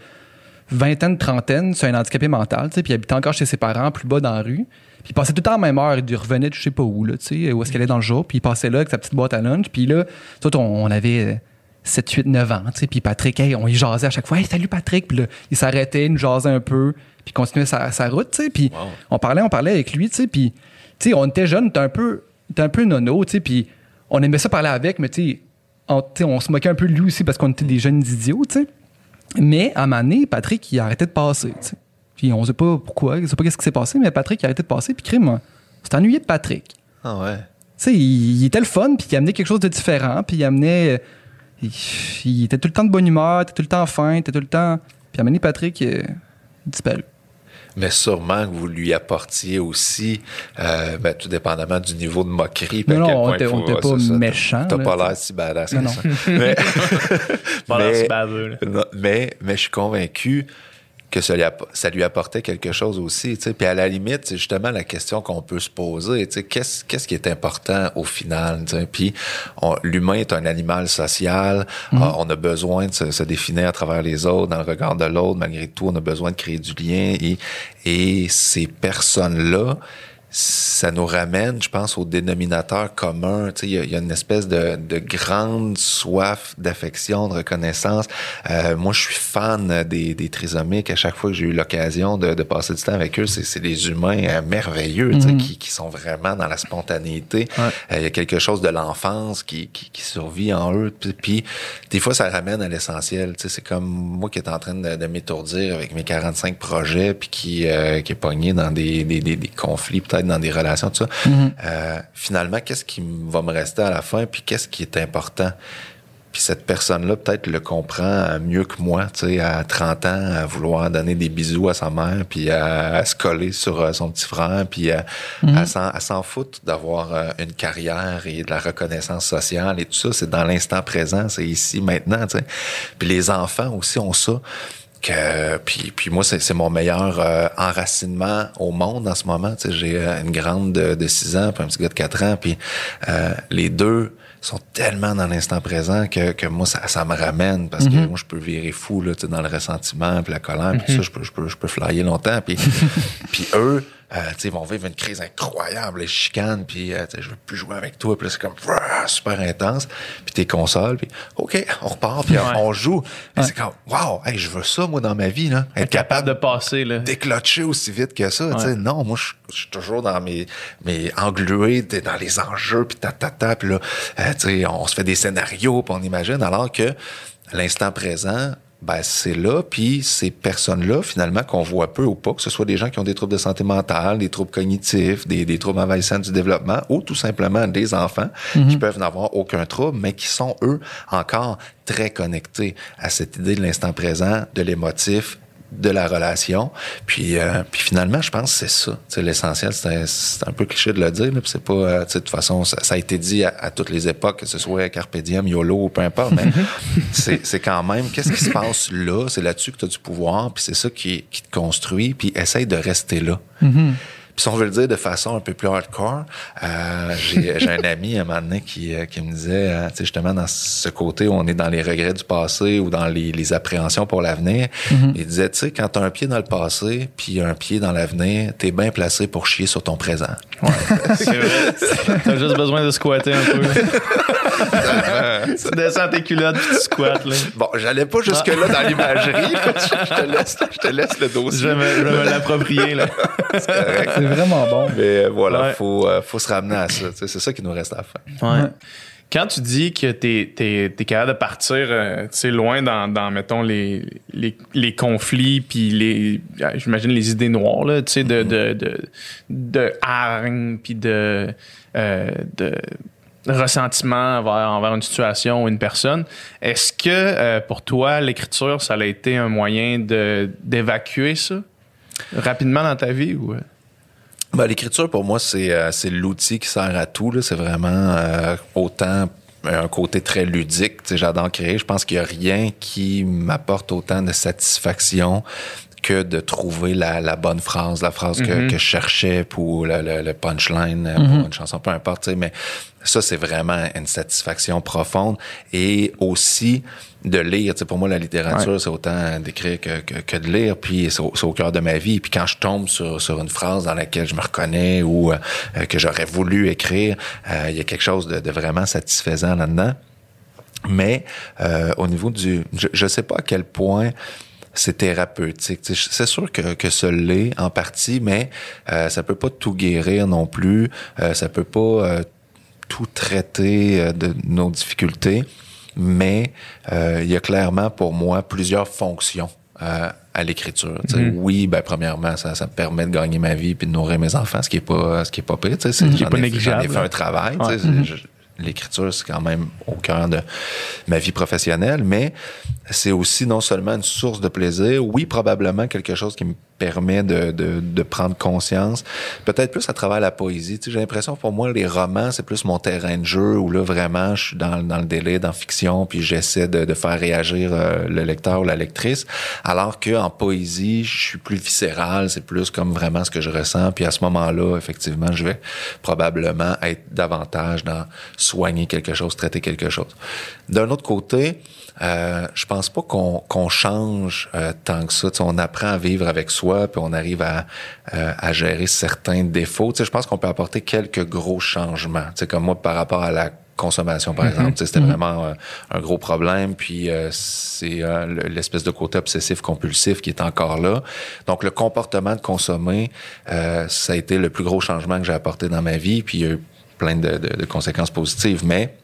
vingtaine, trentaine, c'est un handicapé mental, tu sais, puis il habitait encore chez ses parents, plus bas dans la rue. Puis il passait tout le temps à la même heure, il revenait de je sais pas où, là, tu sais, où est-ce qu'elle est dans le jour, puis il passait là avec sa petite boîte à lunch, puis là, tout, on, on avait euh, 7, 8, 9 ans, puis Patrick, hey, on y jasait à chaque fois, hey, salut Patrick, puis il s'arrêtait, il nous jasait un peu, puis il continuait sa, sa route, puis Wow. on parlait, on parlait avec lui, puis, on était jeunes, on était un peu, un peu nono, puis on aimait ça parler avec, mais on, on se moquait un peu de lui aussi parce qu'on était des jeunes idiots, tu sais. Mais à un moment donné, Patrick, il a arrêté de passer. tu sais. Puis on sait pas pourquoi, on sait pas qu'est-ce qui s'est passé, mais Patrick il a arrêté de passer. Puis crime, on s'est ennuyé de Patrick. Ah ouais. Il, il était le fun, puis il amenait quelque chose de différent, puis il amenait. Il, il était tout le temps de bonne humeur, il était tout le temps fin, il était tout le temps. Puis à un moment donné, Patrick, euh, il disparu. Mais sûrement que vous lui apportiez aussi, euh, ben, tout dépendamment du niveau de moquerie. Non, non, on point était- il faut- on était ouais, pas méchants, T'as là, pas l'air si badass Non, que non. ça. Mais, mais, mais je suis convaincu que ça lui, app- ça lui apportait quelque chose aussi. Puis à la limite, c'est justement la question qu'on peut se poser. Qu'est-ce qui est important au final? Puis l'humain est un animal social. Mhm. Ah, on a besoin de se, se définir à travers les autres, dans le regard de l'autre. Malgré tout, on a besoin de créer du lien. Et, et ces personnes-là, ça nous ramène, je pense, au dénominateur commun. Tu sais, il y, y a une espèce de, de grande soif d'affection, de reconnaissance. Euh, moi, je suis fan des, des trisomiques. À chaque fois que j'ai eu l'occasion de, de passer du temps avec eux, c'est des humains euh, merveilleux, tu sais, qui, qui sont vraiment dans la spontanéité. Euh, Il y a quelque chose de l'enfance qui, qui, qui survit en eux. Puis, des fois, ça ramène à l'essentiel. Tu sais, c'est comme moi qui est en train de, de m'étourdir avec mes 45 projets, puis qui, euh, qui est pogné dans des, des, des, des conflits, peut-être dans des relations, tout ça. Euh, finalement, qu'est-ce qui va me rester à la fin, puis qu'est-ce qui est important? Puis cette personne-là, peut-être, le comprend euh, mieux que moi, tu sais, à 30 ans, à vouloir donner des bisous à sa mère, puis à, à se coller sur euh, son petit frère, puis à, s'en- à s'en foutre d'avoir une carrière et de la reconnaissance sociale et tout ça. C'est dans l'instant présent, c'est ici, maintenant, tu sais. Puis les enfants aussi ont ça que puis puis moi c'est c'est mon meilleur euh, enracinement au monde en ce moment. Tu sais j'ai euh, une grande de, de 6 ans puis un petit gars de 4 ans puis euh, les deux sont tellement dans l'instant présent que, que moi ça, ça me ramène parce que moi je peux virer fou là tu sais dans le ressentiment puis la colère puis ça je peux je peux je peux flyer longtemps puis puis eux ils vont vivre une crise incroyable, les chicanes, puis euh, je veux plus jouer avec toi, puis c'est comme super intense, puis t'es console, puis OK, on repart, puis on, on joue. Puis c'est comme wow, hey, je veux ça moi dans ma vie là, être Capable capable de passer, là. déclocher aussi vite que ça. tu sais. Non, moi, je suis toujours dans mes, mes englués, dans les enjeux, puis ta, ta, ta, puis là, euh, on se fait des scénarios, puis on imagine, alors que l'instant présent, ben, c'est là, puis ces personnes-là, finalement, qu'on voit peu ou pas, que ce soit des gens qui ont des troubles de santé mentale, des troubles cognitifs, des, des troubles envahissants du développement, ou tout simplement des enfants qui peuvent n'avoir aucun trouble, mais qui sont, eux, encore très connectés à cette idée de l'instant présent, de l'émotif, de la relation. Puis, euh, puis finalement, je pense que c'est ça. L'essentiel, c'est un, c'est un peu cliché de le dire, là, puis c'est pas... euh, tu sais, de toute façon, ça, ça a été dit à, à toutes les époques, que ce soit Carpe Diem, YOLO ou peu importe, mais c'est c'est quand même... Qu'est-ce qui se passe là? C'est là-dessus que tu as du pouvoir, puis c'est ça qui, qui te construit, puis essaye de rester là. Puis si on veut le dire de façon un peu plus hardcore, euh, j'ai un ami à un moment donné qui, euh, qui me disait, euh, tu sais, justement, dans ce côté où on est dans les regrets du passé ou dans les, les appréhensions pour l'avenir, il disait, tu sais, quand t'as un pied dans le passé puis un pied dans l'avenir, t'es bien placé pour chier sur ton présent. C'est vrai. T'as juste besoin de squatter un peu. tu descends tes culottes puis tu squattes, là. Bon, j'allais pas jusque-là dans l'imagerie. je, te laisse, je te laisse le Je dossier. je vais me l'approprier, là. C'est vraiment bon. Mais euh, voilà, Ouais. faut, euh, faut se ramener à ça. C'est ça qui nous reste à. Ouais. Quand tu dis que t'es es, capable de partir euh, tu sais, loin dans, dans mettons, les, les, les conflits, puis les, euh, j'imagine, les idées noires, là, tu sais, de, de, de, de hargne, puis de, euh, de ressentiment envers, une situation ou une personne. Est-ce que euh, pour toi, l'écriture, ça a été un moyen d'évacuer ça rapidement dans ta vie ou... euh? Ben, l'écriture, pour moi, c'est euh, l'outil qui sert à tout. C'est vraiment euh, autant un côté très ludique. J'adore créer. Je pense qu'il n'y a rien qui m'apporte autant de satisfaction que de trouver la, la bonne phrase, la phrase que, que je cherchais pour le, le- le punchline, euh, pour une chanson, peu importe. Mais ça, c'est vraiment une satisfaction profonde. Et aussi de lire. Tu sais, pour moi, la littérature, c'est autant d'écrire que, que, que de lire. Puis c'est au, au cœur de ma vie. Puis quand je tombe sur, sur une phrase dans laquelle je me reconnais ou euh, que j'aurais voulu écrire, euh, il y a quelque chose de, de vraiment satisfaisant là-dedans. Mais euh, au niveau du... Je ne sais pas à quel point c'est thérapeutique. C'est sûr que, que ça l'est en partie, mais euh, ça peut pas tout guérir non plus. Euh, ça peut pas euh, tout traiter euh, de nos difficultés, mais euh, il y a clairement pour moi plusieurs fonctions euh, à l'écriture. Tu sais, Oui, ben premièrement, ça, ça me permet de gagner ma vie puis de nourrir mes enfants, ce qui est pas ce qui est pas pire. Sais, c'est- pas négligeable, J'en ai fait un travail. Ouais. L'écriture, c'est quand même au cœur de ma vie professionnelle, mais c'est aussi non seulement une source de plaisir, oui, probablement quelque chose qui me permet de, de, prendre conscience, peut-être plus à travers la poésie. Tu J'ai l'impression, pour moi, les romans, c'est plus mon terrain de jeu, où là, vraiment, je suis dans, dans le délai, dans fiction, puis j'essaie de, de faire réagir euh, le lecteur ou la lectrice, alors qu'en poésie, je suis plus viscéral, c'est plus comme vraiment ce que je ressens, puis à ce moment-là, effectivement, je vais probablement être davantage dans soigner quelque chose, traiter quelque chose. D'un autre côté, euh, je pense pas qu'on qu'on change euh, tant que ça. On apprend à vivre avec soi puis on arrive à, euh, à gérer certains défauts. Tu sais, je pense qu'on peut apporter quelques gros changements. Tu sais, comme moi, par rapport à la consommation, par exemple. Tu sais, C'était vraiment euh, un gros problème. Puis euh, c'est euh, le- l'espèce de côté obsessif-compulsif qui est encore là. Donc, le comportement de consommer, ça a été le plus gros changement que j'ai apporté dans ma vie. Puis il y a eu plein de, de- de conséquences positives. Mais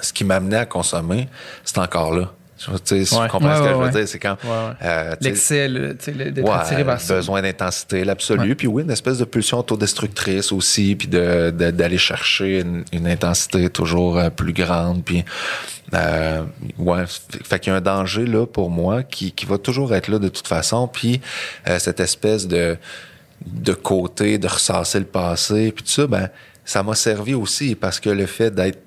ce qui m'amenait à consommer, c'est encore là. Tu sais, Ouais. comprends Ouais, ce que je veux dire? C'est quand... Euh, L'excès, le- tu sais, le- d'être attiré vers ça. besoin d'intensité, l'absolu. Puis oui, une espèce de pulsion autodestructrice aussi, puis de, de- d'aller chercher une, une intensité toujours euh, plus grande. Puis euh, ouais, fait, fait qu'il y a un danger là pour moi qui, qui va toujours être là de toute façon. Puis euh, cette espèce de de côté, de ressasser le passé, puis tout ça, ben ça m'a servi aussi parce que le fait d'être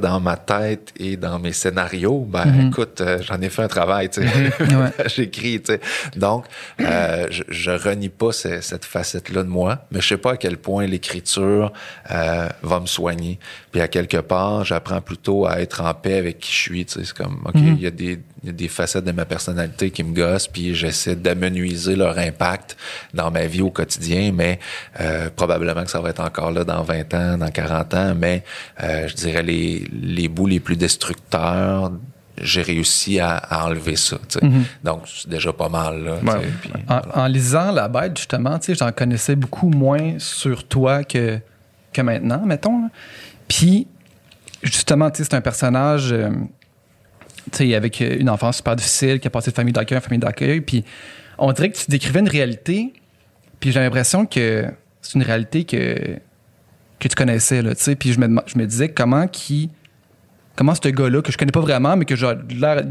dans ma tête et dans mes scénarios, ben écoute, euh, j'en ai fait un travail, tu sais. Ouais. J'écris, tu sais. Donc, euh, je, je renie pas ce- cette facette-là de moi, mais je sais pas à quel point l'écriture euh, va me soigner. Puis à quelque part, j'apprends plutôt à être en paix avec qui je suis. Tu sais, c'est comme, ok, il y a des il y a des facettes de ma personnalité qui me gossent, puis j'essaie d'amenuiser leur impact dans ma vie au quotidien, mais euh, probablement que ça va être encore là dans 20 ans, dans 40 ans, mais euh, je dirais les, les bouts les plus destructeurs, j'ai réussi à, à enlever ça. sais. Donc, c'est déjà pas mal. Là, Ouais. En, voilà. en lisant La Bête, justement, tu sais, j'en connaissais beaucoup moins sur toi que, que maintenant, mettons. Puis, justement, tu sais, c'est un personnage, euh, avec une enfance super difficile, qui a passé de famille d'accueil en famille d'accueil. Puis, on dirait que tu décrivais une réalité, puis j'ai l'impression que c'est une réalité que, que tu connaissais, là, tu sais. Puis, je me, je me disais comment qui. Comment ce gars-là, que je connais pas vraiment, mais que j'ai l'air.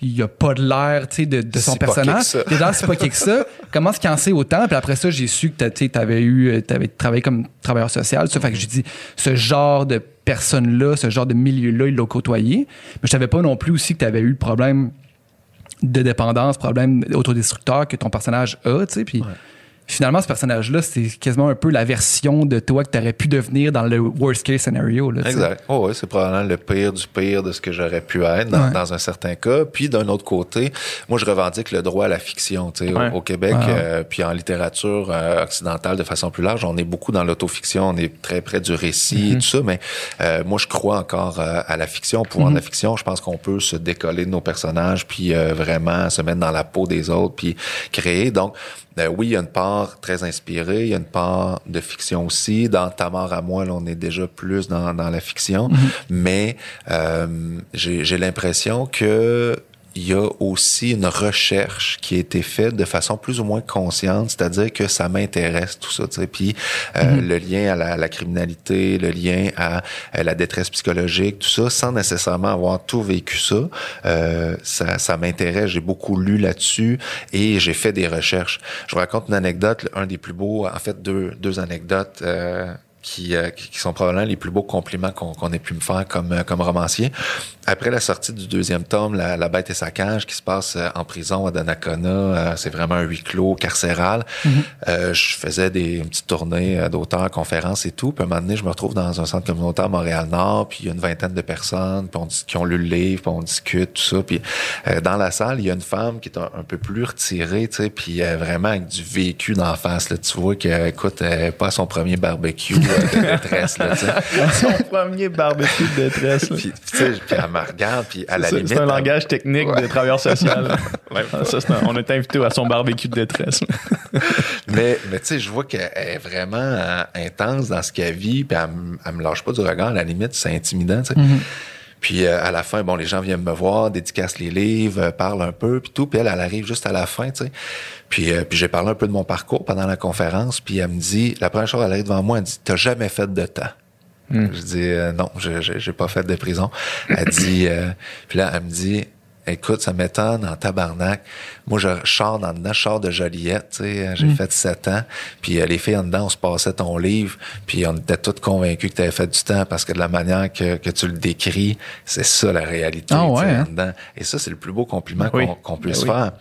il a- pas de l'air tu sais, de, de son personnage. Il a c'est pas qui que ça. Comment est-ce qu'il en sait autant? Puis après ça, j'ai su que tu avais eu, avais travaillé comme travailleur social. Ça fait que j'ai dit, ce genre de personne-là, ce genre de milieu-là, il l'a côtoyé. Mais je savais pas non plus aussi que tu avais eu le problème de dépendance, problème autodestructeur que ton personnage a, tu sais. Finalement, ce personnage-là, c'est quasiment un peu la version de toi que tu aurais pu devenir dans le worst case scenario. Là. Exact. Oh, ouais, c'est probablement le pire du pire de ce que j'aurais pu être dans, Ouais. dans un certain cas. Puis d'un autre côté, moi je revendique le droit à la fiction. Au- Québec, Ah. euh, puis en littérature euh, occidentale de façon plus large, on est beaucoup dans l'autofiction, on est très près du récit et tout ça. Mais euh, moi je crois encore euh, à la fiction, au pouvoir de la fiction. Je pense qu'on peut se décoller de nos personnages, puis euh, vraiment se mettre dans la peau des autres, puis créer. Donc euh, oui, il y a une part très inspirée, il y a une part de fiction aussi. Dans Ta mort à moi, là, on est déjà plus dans, dans la fiction, mais euh, j'ai l'impression que il y a aussi une recherche qui a été faite de façon plus ou moins consciente, c'est-à-dire que ça m'intéresse tout ça, tu sais. Puis euh, le lien à la, à la criminalité, le lien à, à la détresse psychologique, tout ça, sans nécessairement avoir tout vécu ça, euh, ça, ça m'intéresse. J'ai beaucoup lu là-dessus et j'ai fait des recherches. Je vous raconte une anecdote, un des plus beaux, en fait deux, deux anecdotes. euh, qui, euh, qui sont probablement les plus beaux compliments qu'on qu'on ait pu me faire comme, euh, comme romancier. Après la sortie du deuxième tome, La, la bête et sa cage, qui se passe euh, en prison à Donnacona, euh, c'est vraiment un huis clos carcéral. Euh, je faisais des une petite tournée euh, d'auteurs, conférences et tout. Puis à un moment donné, je me retrouve dans un centre communautaire à Montréal-Nord, puis il y a une vingtaine de personnes, puis on dit, qui ont lu le livre, puis on discute, tout ça. Puis euh, dans la salle, il y a une femme qui est un, un peu plus retirée, tu sais, puis vraiment avec du vécu d'en face. Là, tu vois que, écoute, elle est pas à son premier barbecue de détresse, là. Son premier barbecue de détresse. là. Puis, tu sais, puis elle me regarde, puis à la C'est- limite... C'est un langage technique de travailleur social. Ouais. Ah, ça, c'est un- on est invité à son barbecue de détresse. Mais, mais tu sais, je vois qu'elle est vraiment euh, intense dans ce qu'elle vit, puis elle, me- elle me lâche pas du regard. À la limite, c'est intimidant, tu sais. Puis euh, à la fin, bon, les gens viennent me voir, dédicacent les livres, euh, parlent un peu, puis tout. Puis elle, elle arrive juste à la fin, tu sais. Puis, euh, puis j'ai parlé un peu de mon parcours pendant la conférence, puis elle me dit, la première chose, elle arrive devant moi, elle dit, t'as jamais fait de temps. Je dis euh, non, j'ai pas fait de prison. Elle dit euh, puis là elle me dit écoute, ça m'étonne en tabarnak. Moi je sors dans dedans, je sors de Joliette, tu sais, j'ai fait sept ans, puis euh, les filles en dedans, on se passait ton livre, puis on était toutes convaincus que tu avais fait du temps parce que de la manière que, que tu le décris, c'est ça la réalité Ah ouais, en hein? dedans. Et ça c'est le plus beau compliment Oui. qu'on puisse Ben oui. faire.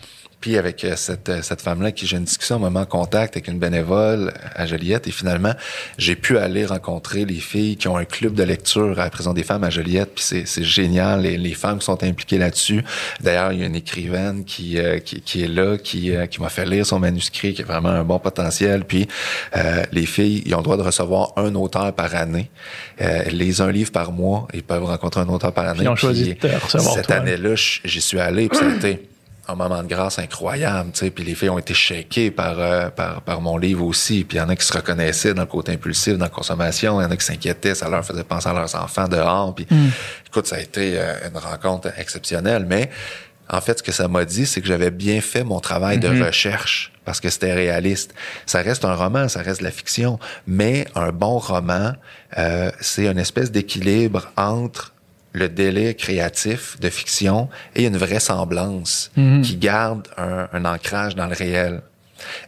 Puis avec euh, cette, euh, cette femme-là qui j'ai une discussion, un moment en contact avec une bénévole à Joliette. Et finalement, j'ai pu aller rencontrer les filles qui ont un club de lecture à la prison des femmes à Joliette. Puis c'est, c'est génial. Les, les femmes qui sont impliquées là-dessus. D'ailleurs, il y a une écrivaine qui, euh, qui, qui, est là, qui, qui m'a fait lire son manuscrit, qui a vraiment un bon potentiel. Puis euh, les filles, ils ont le droit de recevoir un auteur par année. Euh, elles lisent un livre par mois. Ils peuvent rencontrer un auteur par année. Ils ont choisi de recevoir Cette toi. année-là, j'y suis allé. Puis ça a été un moment de grâce incroyable, tu sais. Puis les filles ont été shakées par, euh, par, par mon livre aussi. Puis il y en a qui se reconnaissaient dans le côté impulsif, dans la consommation. Il y en a qui s'inquiétaient, ça leur faisait penser à leurs enfants dehors. Puis écoute, ça a été euh, une rencontre exceptionnelle. Mais en fait, ce que ça m'a dit, c'est que j'avais bien fait mon travail de recherche parce que c'était réaliste. Ça reste un roman, ça reste de la fiction, mais un bon roman, euh, c'est une espèce d'équilibre entre le délai créatif de fiction et une vraisemblance qui garde un, un ancrage dans le réel.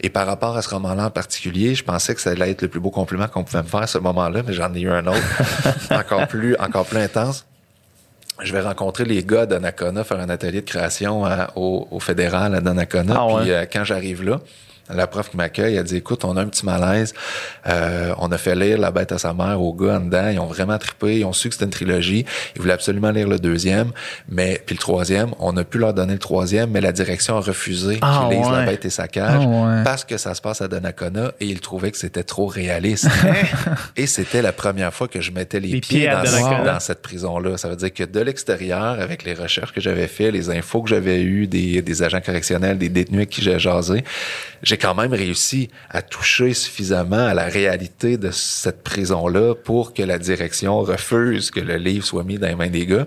Et par rapport à ce roman-là en particulier, je pensais que ça allait être le plus beau compliment qu'on pouvait me faire à ce moment-là, mais j'en ai eu un autre encore plus, encore plus intense. Je vais rencontrer les gars d'Anacona, faire un atelier de création à- au, au fédéral à Donnacona. Ah ouais. Puis euh, quand j'arrive là, la prof qui m'accueille, elle dit écoute, on a un petit malaise. Euh, on a fait lire La bête à sa mère aux gars en dedans. Ils ont vraiment trippé. Ils ont su que c'était une trilogie. Ils voulaient absolument lire le deuxième. Mais puis le troisième, on a pu leur donner le troisième, mais la direction a refusé Ah qu'ils lisent La bête et sa cage Ah ouais. parce que ça se passe à Donnacona et ils trouvaient que c'était trop réaliste. et c'était la première fois que je mettais les, Les pieds, dans cette prison-là. Ça veut dire que de l'extérieur, avec les recherches que j'avais faites, les infos que j'avais eues des, des agents correctionnels, des détenus avec qui j'ai jasé, j'ai quand même réussi à toucher suffisamment à la réalité de cette prison-là pour que la direction refuse que le livre soit mis dans les mains des gars.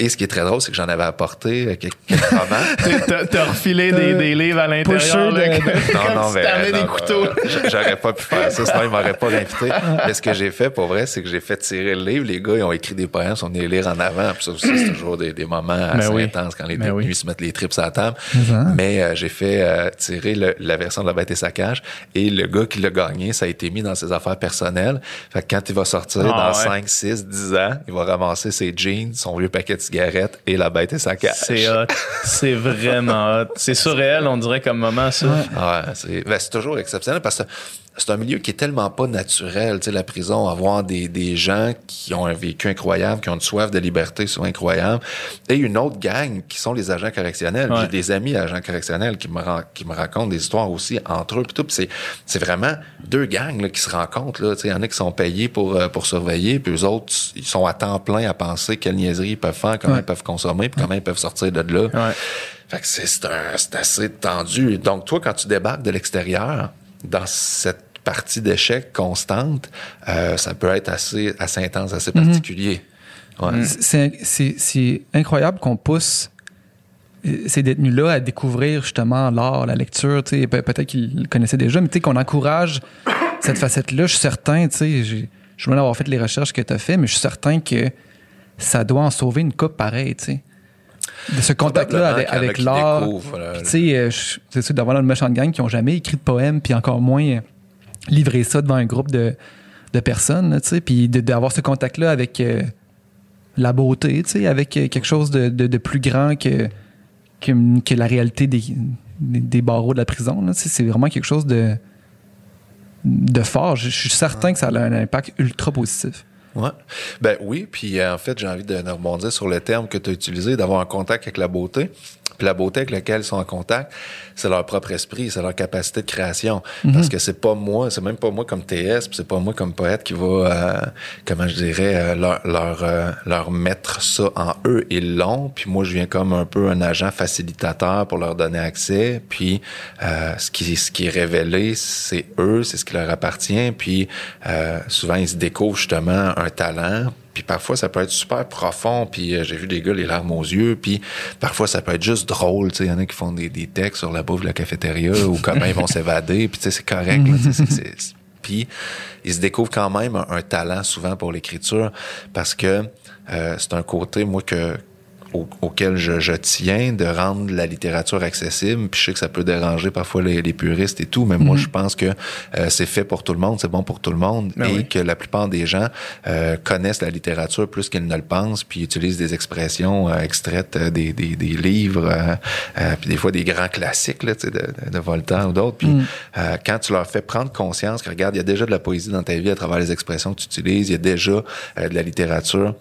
Et ce qui est très drôle, c'est que j'en avais apporté euh, quelques, romans. T'as- T'as refilé des, des livres à l'intérieur. De- Non, non, mais. non, des couteaux. j- J'aurais pas pu faire ça, sinon ils m'auraient pas invité. Mais ce que j'ai fait, pour vrai, c'est que j'ai fait tirer le livre. Les gars, ils ont écrit des poèmes, ils sont venus les lire en avant. Puis ça aussi, c'est toujours des, des moments assez oui. intenses quand les Mais détenus oui. se mettent les tripes à la table. ça. Mais euh, j'ai fait euh, tirer le- la version de La Bête et sa cage. Et le gars qui l'a gagné, ça a été mis dans ses affaires personnelles. Fait que quand il va sortir Ah, dans ouais. 5, 6, 10 ans, il va ramasser ses jeans, son vieux paquet de et La Bête et sa cage. C'est hot. C'est vraiment hot. C'est surréel, on dirait comme moment, ça. Ouais, c'est ben, c'est toujours exceptionnel parce que c'est un milieu qui est tellement pas naturel, tu sais, la prison, avoir des, des gens qui ont un vécu incroyable, qui ont une soif de liberté souvent incroyable, et une autre gang qui sont les agents correctionnels. Ouais. J'ai des amis agents correctionnels qui me, qui me racontent des histoires aussi entre eux, pis tout, c'est, c'est vraiment deux gangs là, qui se rencontrent. Là, Tu sais, il y en a qui sont payés pour, euh, pour surveiller, puis eux autres, ils sont à temps plein à penser quelle niaiserie ils peuvent faire, comment Ouais. ils peuvent consommer, puis comment ils peuvent sortir de là. Ouais. Fait que c'est, c'est, un- c'est assez tendu. Donc, toi, quand tu débarques de l'extérieur, dans cette partie d'échec constante, euh, ça peut être assez, assez intense, assez particulier. Ouais. C'est- incroyable qu'on pousse euh, ces détenus-là à découvrir justement l'art, la lecture. Peut-être qu'ils le connaissaient déjà, mais qu'on encourage cette facette-là. Je suis certain, je veux avoir fait les recherches que tu as fait, mais je suis certain que ça doit en sauver une coupe pareille, tu sais. De ce contact-là avec, l'art. euh, c'est sûr d'avoir une méchante gang qui ont jamais écrit de poème, puis encore moins livré ça devant un groupe de, de personnes, tu sais, puis d'avoir ce contact-là avec euh, la beauté, tu sais, avec euh, quelque chose de, de- de plus grand que, que, que la réalité des, des, des barreaux de la prison. là, tu sais, C'est vraiment quelque chose de, de fort. Je, je suis certain que ça a un impact ultra positif. Ouais. Ben oui, puis euh, en fait, j'ai envie de, rebondir sur le terme que tu as utilisé, d'avoir un contact avec la beauté. Puis la beauté avec laquelle ils sont en contact, c'est leur propre esprit, c'est leur capacité de création. Parce que c'est pas moi, c'est même pas moi comme TS, c'est pas moi comme poète qui va, euh, comment je dirais, euh, leur, leur, euh, leur mettre ça en eux. Ils l'ont, puis moi, je viens comme un peu un agent facilitateur pour leur donner accès. Puis euh, ce, qui, ce qui est révélé, c'est eux, c'est ce qui leur appartient. Puis souvent, ils se découvrent justement un talent. Puis parfois, ça peut être super profond. Puis euh, j'ai vu des gars les larmes aux yeux. Puis parfois, ça peut être juste drôle. Tu sais, il y en a qui font des, des textes sur la bouffe de la cafétéria ou comment ils vont s'évader. Puis tu sais, c'est correct. puis ils se découvrent quand même un, un talent souvent pour l'écriture parce que euh, c'est un côté, moi, que au- auquel je, je tiens, de rendre la littérature accessible. Puis je sais que ça peut déranger parfois les, les puristes et tout, mais moi, je pense que euh, c'est fait pour tout le monde, c'est bon pour tout le monde, Ben et oui. que la plupart des gens euh, connaissent la littérature plus qu'ils ne le pensent, puis utilisent des expressions euh, extraites des, des, des livres, puis des fois des grands classiques là, de, de- Voltaire ou d'autres. Puis euh, quand tu leur fais prendre conscience que, regarde, il y a déjà de la poésie dans ta vie à travers les expressions que tu utilises, il y a déjà de la littérature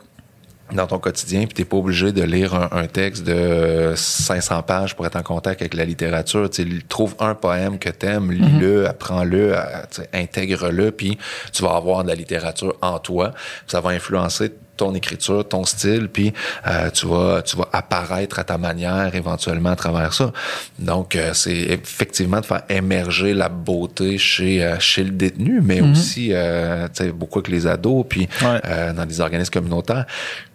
dans ton quotidien, puis t'es pas obligé de lire un, un texte de euh, 500 pages pour être en contact avec la littérature. Tu sais, trouve un poème que t'aimes, lis-le, apprends-le, euh, intègre-le, puis tu vas avoir de la littérature en toi. Ça va influencer ton écriture, ton style, puis euh, tu vas tu vas apparaître à ta manière éventuellement à travers ça. Donc euh, c'est effectivement de faire émerger la beauté chez euh, chez le détenu, mais aussi euh, tu sais beaucoup avec les ados, puis Ouais. euh, dans des organismes communautaires.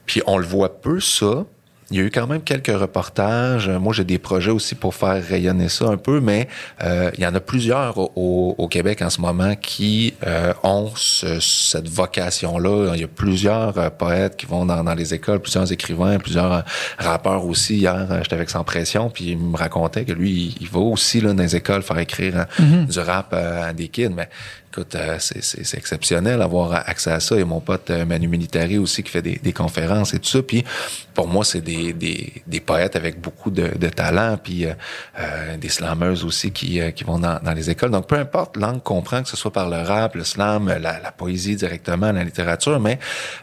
Puis on le voit peu ça. Il y a eu quand même quelques reportages. Euh, Moi, j'ai des projets aussi pour faire rayonner ça un peu, mais euh, il y en a plusieurs au, au- Québec en ce moment qui euh, ont ce- cette vocation-là. Il y a plusieurs euh, poètes qui vont dans, dans les écoles, plusieurs écrivains, plusieurs euh, rappeurs aussi. Hier, j'étais avec Sans Pression, puis il me racontait que lui, il, il va aussi là, dans les écoles faire écrire euh, du rap à des kids, mais Écoute, euh, c'est- exceptionnel d'avoir accès à ça. Et mon pote euh, Manu Militari aussi qui fait des, des conférences et tout ça. Puis pour moi, c'est des, des, des poètes avec beaucoup de, de talent. Puis euh, euh, des slameuses aussi qui, euh, qui vont dans, dans les écoles. Donc peu importe langue qu'on prend, que ce soit par le rap, le slam, la, la poésie directement, la littérature, mais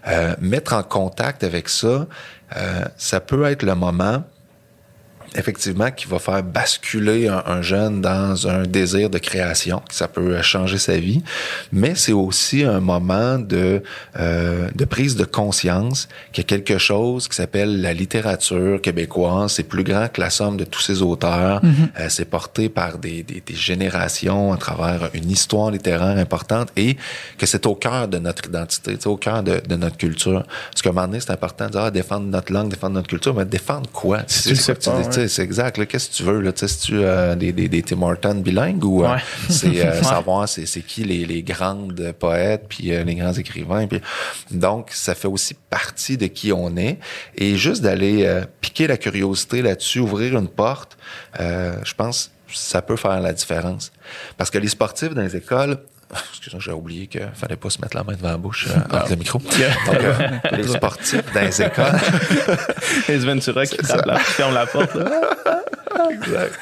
euh, mettre en contact avec ça, ça peut être le moment effectivement, qui va faire basculer un, un jeune dans un désir de création, que ça peut changer sa vie, mais c'est aussi un moment de, euh, de prise de conscience qu'il y a quelque chose qui s'appelle la littérature québécoise, c'est plus grand que la somme de tous ces auteurs, Euh, c'est porté par des, des, des générations à travers une histoire littéraire importante et que c'est au cœur de notre identité, au cœur de, de notre culture. Parce qu'à un moment donné, c'est important de dire, ah, défendre notre langue, défendre notre culture, mais défendre quoi? Tu sais, c'est exact. Qu'est-ce que tu veux? Là? Si tu euh, des, des, des Tim Hortons bilingues ou euh, Ouais. c'est euh, savoir c'est, qui les, les grandes poètes puis euh, les grands écrivains. Puis, donc, ça fait aussi partie de qui on est. Et juste d'aller piquer la curiosité là-dessus, ouvrir une porte, je pense ça peut faire la différence. Parce que les sportifs dans les écoles, excusez-moi, j'ai oublié qu'il fallait pas se mettre la main devant la bouche euh, entre le micro. Donc, euh, les sportifs dans les écoles, Ace Ventura qui la, qui ferme la porte. là. Exact.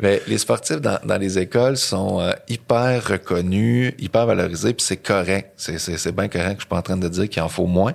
Mais les sportifs dans, dans les écoles sont euh, hyper reconnus, hyper valorisés, puis c'est correct. C'est, c'est, c'est bien correct. Je suis pas en train de dire qu'il en faut moins,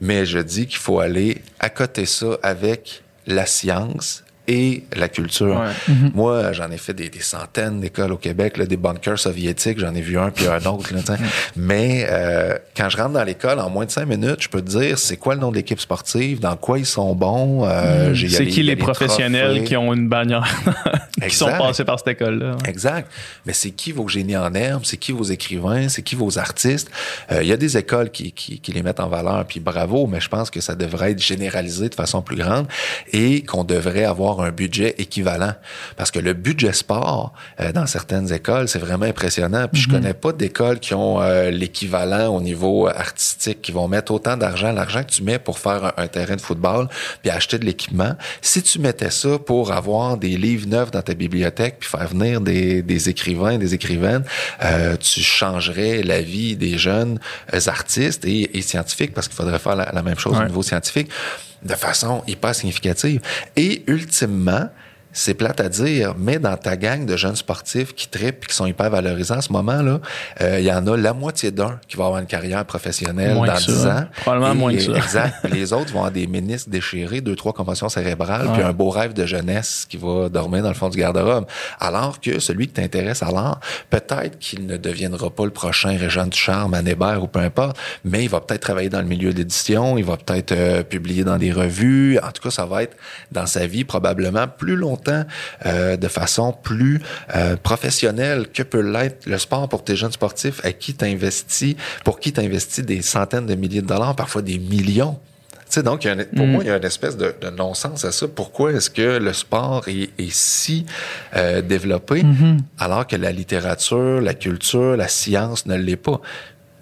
mais je dis qu'il faut aller à côté ça avec la science et la culture. Ouais. Moi, j'en ai fait des, des centaines d'écoles au Québec, là, des bunkers soviétiques, j'en ai vu un puis un autre. Là, sais. Mais euh, quand je rentre dans l'école, en moins de cinq minutes, je peux te dire c'est quoi le nom de l'équipe sportive, dans quoi ils sont bons. euh, a C'est qui les professionnels trophées. qui ont une bannière, qui sont passés par cette école-là. Exact. Mais c'est qui vos génies en herbe? C'est qui vos écrivains? C'est qui vos artistes? Euh, Il y a des écoles qui, qui, qui les mettent en valeur, puis bravo, mais je pense que ça devrait être généralisé de façon plus grande et qu'on devrait avoir un budget équivalent. Parce que le budget sport, euh, dans certaines écoles, c'est vraiment impressionnant. Puis je connais pas d'écoles qui ont euh, l'équivalent au niveau artistique, qui vont mettre autant d'argent, l'argent que tu mets pour faire un, un terrain de football, puis acheter de l'équipement. Si tu mettais ça pour avoir des livres neufs dans ta bibliothèque, puis faire venir des, des écrivains, des écrivaines, euh, tu changerais la vie des jeunes euh, artistes et, et scientifiques, parce qu'il faudrait faire la, la même chose Ouais. au niveau scientifique, de façon hyper significative. Et ultimement, c'est plate à dire, mais dans ta gang de jeunes sportifs qui trippent et qui sont hyper valorisants en ce moment-là, euh, il y en a la moitié d'un qui va avoir une carrière professionnelle Moins dans que ça. 10 ans. Probablement Et- moins que ça. Exact. Puis les autres vont avoir des ministres déchirés, deux, trois commotions cérébrales, puis un beau rêve de jeunesse qui va dormir dans le fond du garde-robe. Alors que celui qui t'intéresse à l'art, peut-être qu'il ne deviendra pas le prochain Régent du Charme, à Hébert ou peu importe, mais il va peut-être travailler dans le milieu de l'édition, il va peut-être euh, publier dans des revues. En tout cas, ça va être dans sa vie probablement plus longtemps, euh, de façon plus euh, professionnelle que peut l'être le sport pour tes jeunes sportifs? À qui t'investis, pour qui t'investis des centaines de milliers de dollars, parfois des millions? Tu donc, un- pour Mm. moi, il y a une espèce de, de non-sens à ça. Pourquoi est-ce que le sport est, est si euh, développé Mm-hmm. alors que la littérature, la culture, la science ne l'est pas?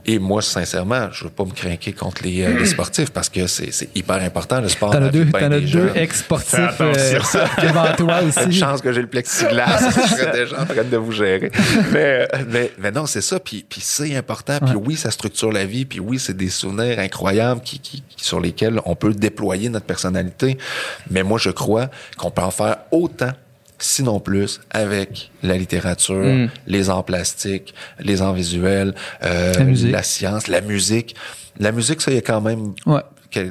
Et moi, sincèrement, je veux pas me craquer contre les, euh, les sportifs parce que c'est c'est hyper important, le sport. T'en as deux, de t'en as deux ex-sportifs euh, devant toi Une aussi. chance que j'ai le plexiglas, je serais déjà en train de vous gérer. Mais, mais, mais non, c'est ça. Puis, puis c'est important. Puis oui, ça structure la vie. Puis oui, c'est des souvenirs incroyables qui, qui, qui- sur lesquels on peut déployer notre personnalité. Mais moi, je crois qu'on peut en faire autant sinon plus, avec la littérature, les arts plastiques, les arts visuels, euh, La science, la musique. La musique, ça, il y a quand même Ouais.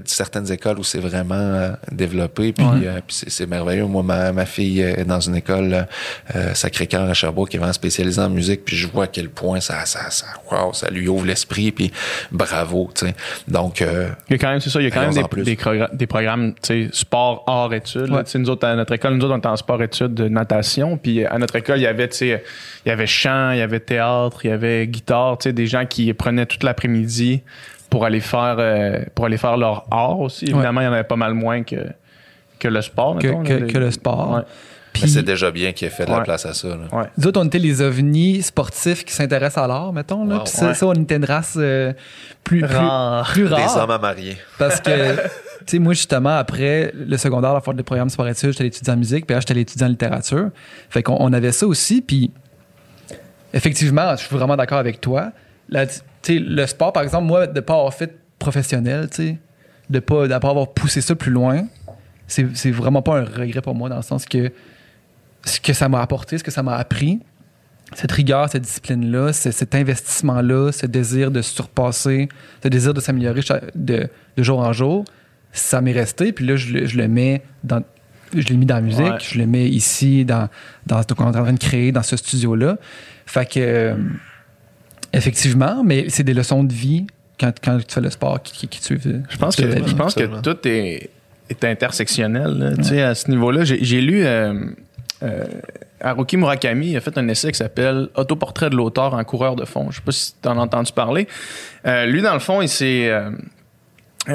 Certaines écoles où c'est vraiment euh, développé, puis, Ouais. euh, puis c'est, merveilleux. Moi, ma, ma fille est dans une école euh, Sacré-Cœur à Sherbrooke qui est vraiment spécialisée en musique, puis je vois à quel point ça, ça, ça, wow, ça lui ouvre l'esprit, puis bravo, tu sais. Donc, euh, Il y a quand même, c'est ça, il y a quand même des, plus. des, progra- des programmes, tu sais, sport, art, études. Ouais. Tu sais, Nous autres, à notre école, nous autres, on était en sport, études, de natation. Puis à notre école, il y avait, tu sais, il y avait chant, il y avait théâtre, il y avait guitare, tu sais, des gens qui prenaient toute l'après-midi pour aller faire, euh, pour aller faire leur art aussi. Évidemment, il y en avait pas mal moins que, que le sport, Que, mettons, que- là. que le sport. Ouais. Puis, mais c'est déjà bien qu'il ait fait de la place à ça. là. Ouais. nous autres, on était les ovnis sportifs qui s'intéressent à l'art, mettons. Là. Wow. Puis ça, Ouais. ça, on était une race euh, plus, Rare. plus Des rare. hommes à marier. Parce que, tu sais, moi, justement, après le secondaire, la fois des programmes sport-études, j'étais étudiant en musique, puis là, j'étais étudiant en littérature. Fait qu'on on avait ça aussi, puis effectivement, je suis vraiment d'accord avec toi. Sais, le sport, par exemple, moi, de ne pas avoir fait professionnel, tu sais, de pas, de pas avoir poussé ça plus loin, c'est c'est vraiment pas un regret pour moi, dans le sens que ce que ça m'a apporté, ce que ça m'a appris, cette rigueur, cette discipline-là, ce- cet investissement-là, ce désir de se surpasser, ce désir de s'améliorer de, de jour en jour, ça m'est resté. Puis là, je, le- je le mets dans. Je l'ai mis dans la musique, Ouais. je le mets ici, dans, dans ce qu'on est en train de créer, dans ce studio-là. Fait que, euh, effectivement, mais c'est des leçons de vie quand, quand tu fais le sport qui, qui, qui suivent. Je pense que, Absolument, je pense que tout est, est intersectionnel. là. Tu sais, à ce niveau-là, j'ai j'ai lu euh, euh, Haruki Murakami, il a fait un essai qui s'appelle Autoportrait de l'auteur en coureur de fond. Je sais pas si tu en as entendu parler. Euh, lui, dans le fond, il s'est. euh,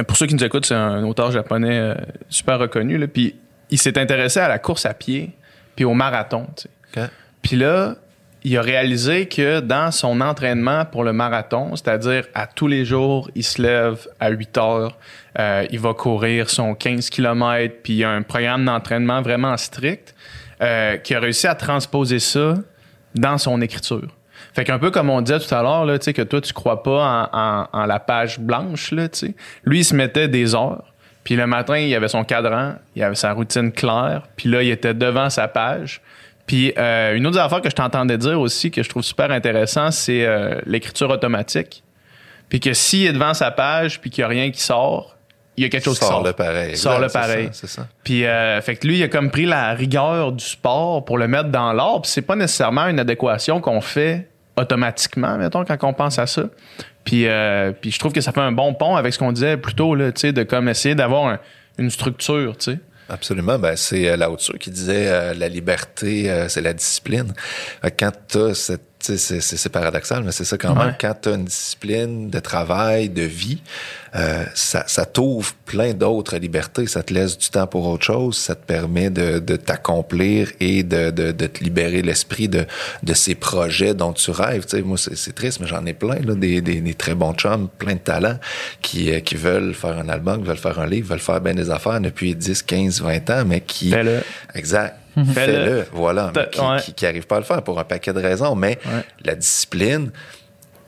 pour ceux qui nous écoutent, c'est un auteur japonais euh, super reconnu. Là, puis il s'est intéressé à la course à pied puis au marathon. tu sais. Ok. Puis là, il a réalisé que dans son entraînement pour le marathon, c'est-à-dire à tous les jours, il se lève à 8 heures, euh, il va courir son 15 km, puis il y a un programme d'entraînement vraiment strict, euh, qui a réussi à transposer ça dans son écriture. Fait qu'un peu comme on disait tout à l'heure, là, que toi, tu crois pas en, la page blanche, là. Lui, il se mettait des heures. Puis le matin, il avait son cadran, il avait sa routine claire. Puis là, il était devant sa page. Puis euh, une autre affaire que je t'entendais dire aussi, que je trouve super intéressant, c'est euh, l'écriture automatique. Puis que s'il est devant sa page, puis qu'il n'y a rien qui sort, il y a quelque chose qui sort. le pareil. Exact, c'est pareil. ça, C'est ça. Puis, euh, fait que lui, il a comme pris la rigueur du sport pour le mettre dans l'art. Puis c'est pas nécessairement une adéquation qu'on fait automatiquement, mettons, quand on pense à ça. Puis, euh, puis je trouve que ça fait un bon pont avec ce qu'on disait plus tôt, là, tu sais, de comme essayer d'avoir un- une structure, tu sais. Absolument. Ben, c'est euh, Lao Tzu qui disait euh, la liberté, euh, c'est la discipline. Quand tu cette c'est- paradoxal, mais c'est ça quand même. Quand tu as une discipline de travail, de vie, euh, ça, ça t'ouvre plein d'autres libertés. Ça te laisse du temps pour autre chose. Ça te permet de, de t'accomplir et de, de, de te libérer l'esprit de, de ces projets dont tu rêves. Tu sais, moi, c'est triste, mais j'en ai plein, là, des, des, des très bons chums, plein de talents qui, euh, qui veulent faire un album, qui veulent faire un livre, veulent faire bien des affaires depuis 10, 15, 20 ans, mais qui... Exact. Fais-le. Fais-le, voilà. Mais qui, ouais. qui, qui arrive pas à le faire pour un paquet de raisons. Mais Ouais. la discipline,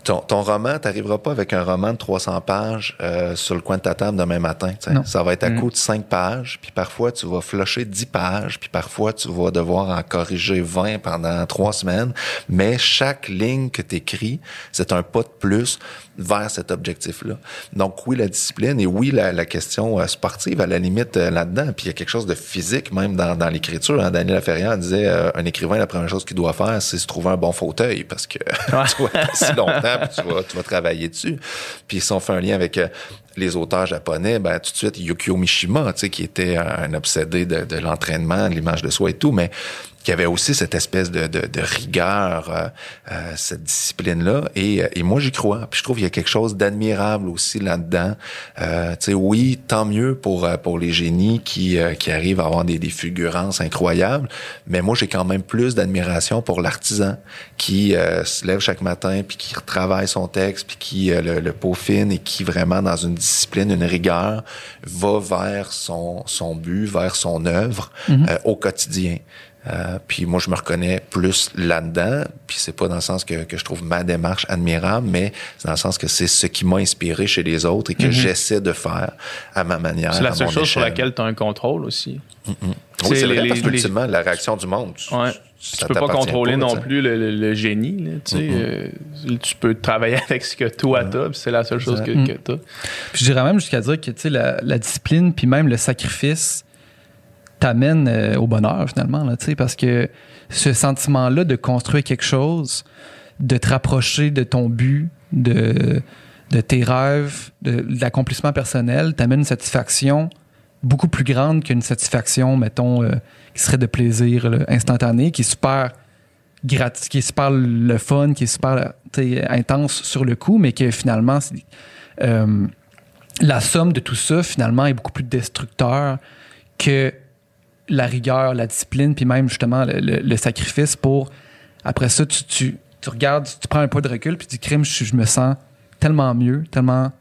ton, ton roman, t'arriveras pas avec un roman de 300 pages euh, sur le coin de ta table demain matin. tu. Ça va être à Mm. coup de 5 pages, puis parfois tu vas flusher 10 pages, puis parfois tu vas devoir en corriger 20 pendant trois semaines. Mais chaque ligne que tu écris, c'est un pas de plus vers cet objectif-là. Donc oui, la discipline et oui, la, la question euh, sportive, à la limite, euh, là-dedans. Puis il y a quelque chose de physique même dans, dans l'écriture. Hein. Daniel Laferrière disait, euh, un écrivain, la première chose qu'il doit faire, c'est se trouver un bon fauteuil parce que tu vas assis longtemps, puis tu vas, tu vas travailler dessus. Puis si on fait un lien avec... euh, les auteurs japonais, ben, tout de suite, Yukio Mishima, tu sais, qui était un obsédé de, de l'entraînement, de l'image de soi et tout, mais qui avait aussi cette espèce de, de, de rigueur, euh, euh, cette discipline-là. Et, euh, et moi, j'y crois. Puis je trouve qu'il y a quelque chose d'admirable aussi là-dedans. Euh, tu sais, oui, tant mieux pour pour les génies qui qui arrivent à avoir des, des fulgurances incroyables. Mais moi, j'ai quand même plus d'admiration pour l'artisan qui se lève chaque matin puis qui retravaille son texte puis qui le, le peaufine et qui vraiment dans une discipline, une rigueur, va vers son son but, vers son œuvre mm-hmm. au quotidien. Euh, puis moi, je me reconnais plus là-dedans. Puis c'est pas dans le sens que, que, je trouve ma démarche admirable, mais c'est dans le sens que c'est ce qui m'a inspiré chez les autres et que mhm. j'essaie de faire à ma manière. C'est la seule chose sur laquelle tu as un contrôle aussi. Mm Oui, c'est vrai, parce qu'ultimement, la réaction du monde. Tu, ouais. tu peux pas contrôler non plus le, génie. Là, tu, sais, euh, tu peux travailler avec ce que toi t'as, c'est la seule chose que, que tu as. je dirais même jusqu'à dire que la, la discipline, puis même le sacrifice, t'amène euh, au bonheur finalement, là, parce que ce sentiment-là de construire quelque chose, de te rapprocher de ton but, de, de tes rêves, de, l'accomplissement personnel, t'amène une satisfaction beaucoup plus grande qu'une satisfaction, mettons, euh, qui serait de plaisir instantané, qui est super gratis, qui est super le fun, qui est super intense sur le coup, mais que finalement, euh, la somme de tout ça, finalement, est beaucoup plus destructeur que la rigueur, la discipline, puis même justement le, sacrifice pour. Après ça, tu, tu, tu, regardes, tu prends un pas de recul, puis tu dis crime, je, je me sens tellement mieux, tellement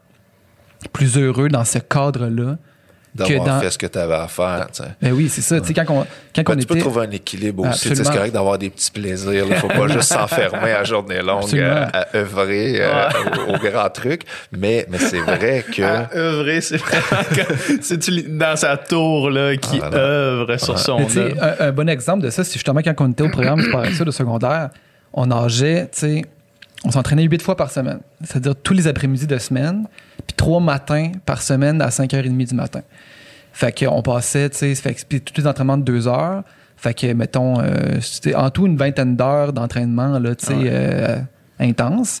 plus heureux dans ce cadre-là d'avoir dans... fait ce que tu avais à faire. T'sais. Ben oui, c'est ça. Ouais. Quand on, quand ben, on tu peux trouver un équilibre aussi. C'est correct d'avoir des petits plaisirs. Il faut pas juste s'enfermer à journée longue à, à, œuvrer euh, au, au, grand truc. Mais, mais c'est vrai que... À œuvrer, c'est vraiment c'est dans sa tour là, qui ah, œuvre sur son œuvre. Un, un, bon exemple de ça, c'est justement quand on était au programme de secondaire, on nageait, tu sais, on s'entraînait huit fois par semaine. C'est-à-dire tous les après-midi de semaine, puis trois matins par semaine à 5h30 du matin. Fait qu'on passait, tu sais, tous les entraînements de deux heures. Fait que, mettons, euh, en tout une vingtaine d'heures d'entraînement, là, tu sais, euh, intense.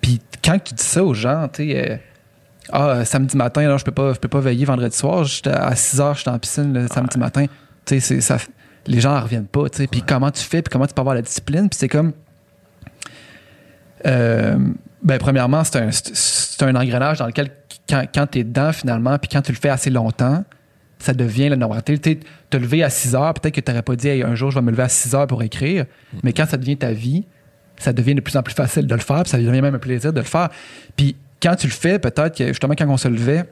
Puis quand tu dis ça aux gens, tu sais, euh, ah, samedi matin, là, je peux pas, je peux pas veiller vendredi soir, à 6 heures, j'étais en piscine le samedi matin. Tu sais, ça, les gens ne reviennent pas, tu sais. Puis comment tu fais, puis comment tu peux avoir la discipline, puis c'est comme euh, ben, premièrement, c'est un, un, engrenage dans lequel, quand, quand tu es dedans, finalement, puis quand tu le fais assez longtemps, ça devient la normalité. Tu te lever à 6 heures, peut-être que tu n'aurais pas dit un jour, je vais me lever à 6 heures pour écrire, mais quand ça devient ta vie, ça devient de plus en plus facile de le faire, puis ça devient même un plaisir de le faire. Puis quand tu le fais, peut-être que justement, quand on se levait,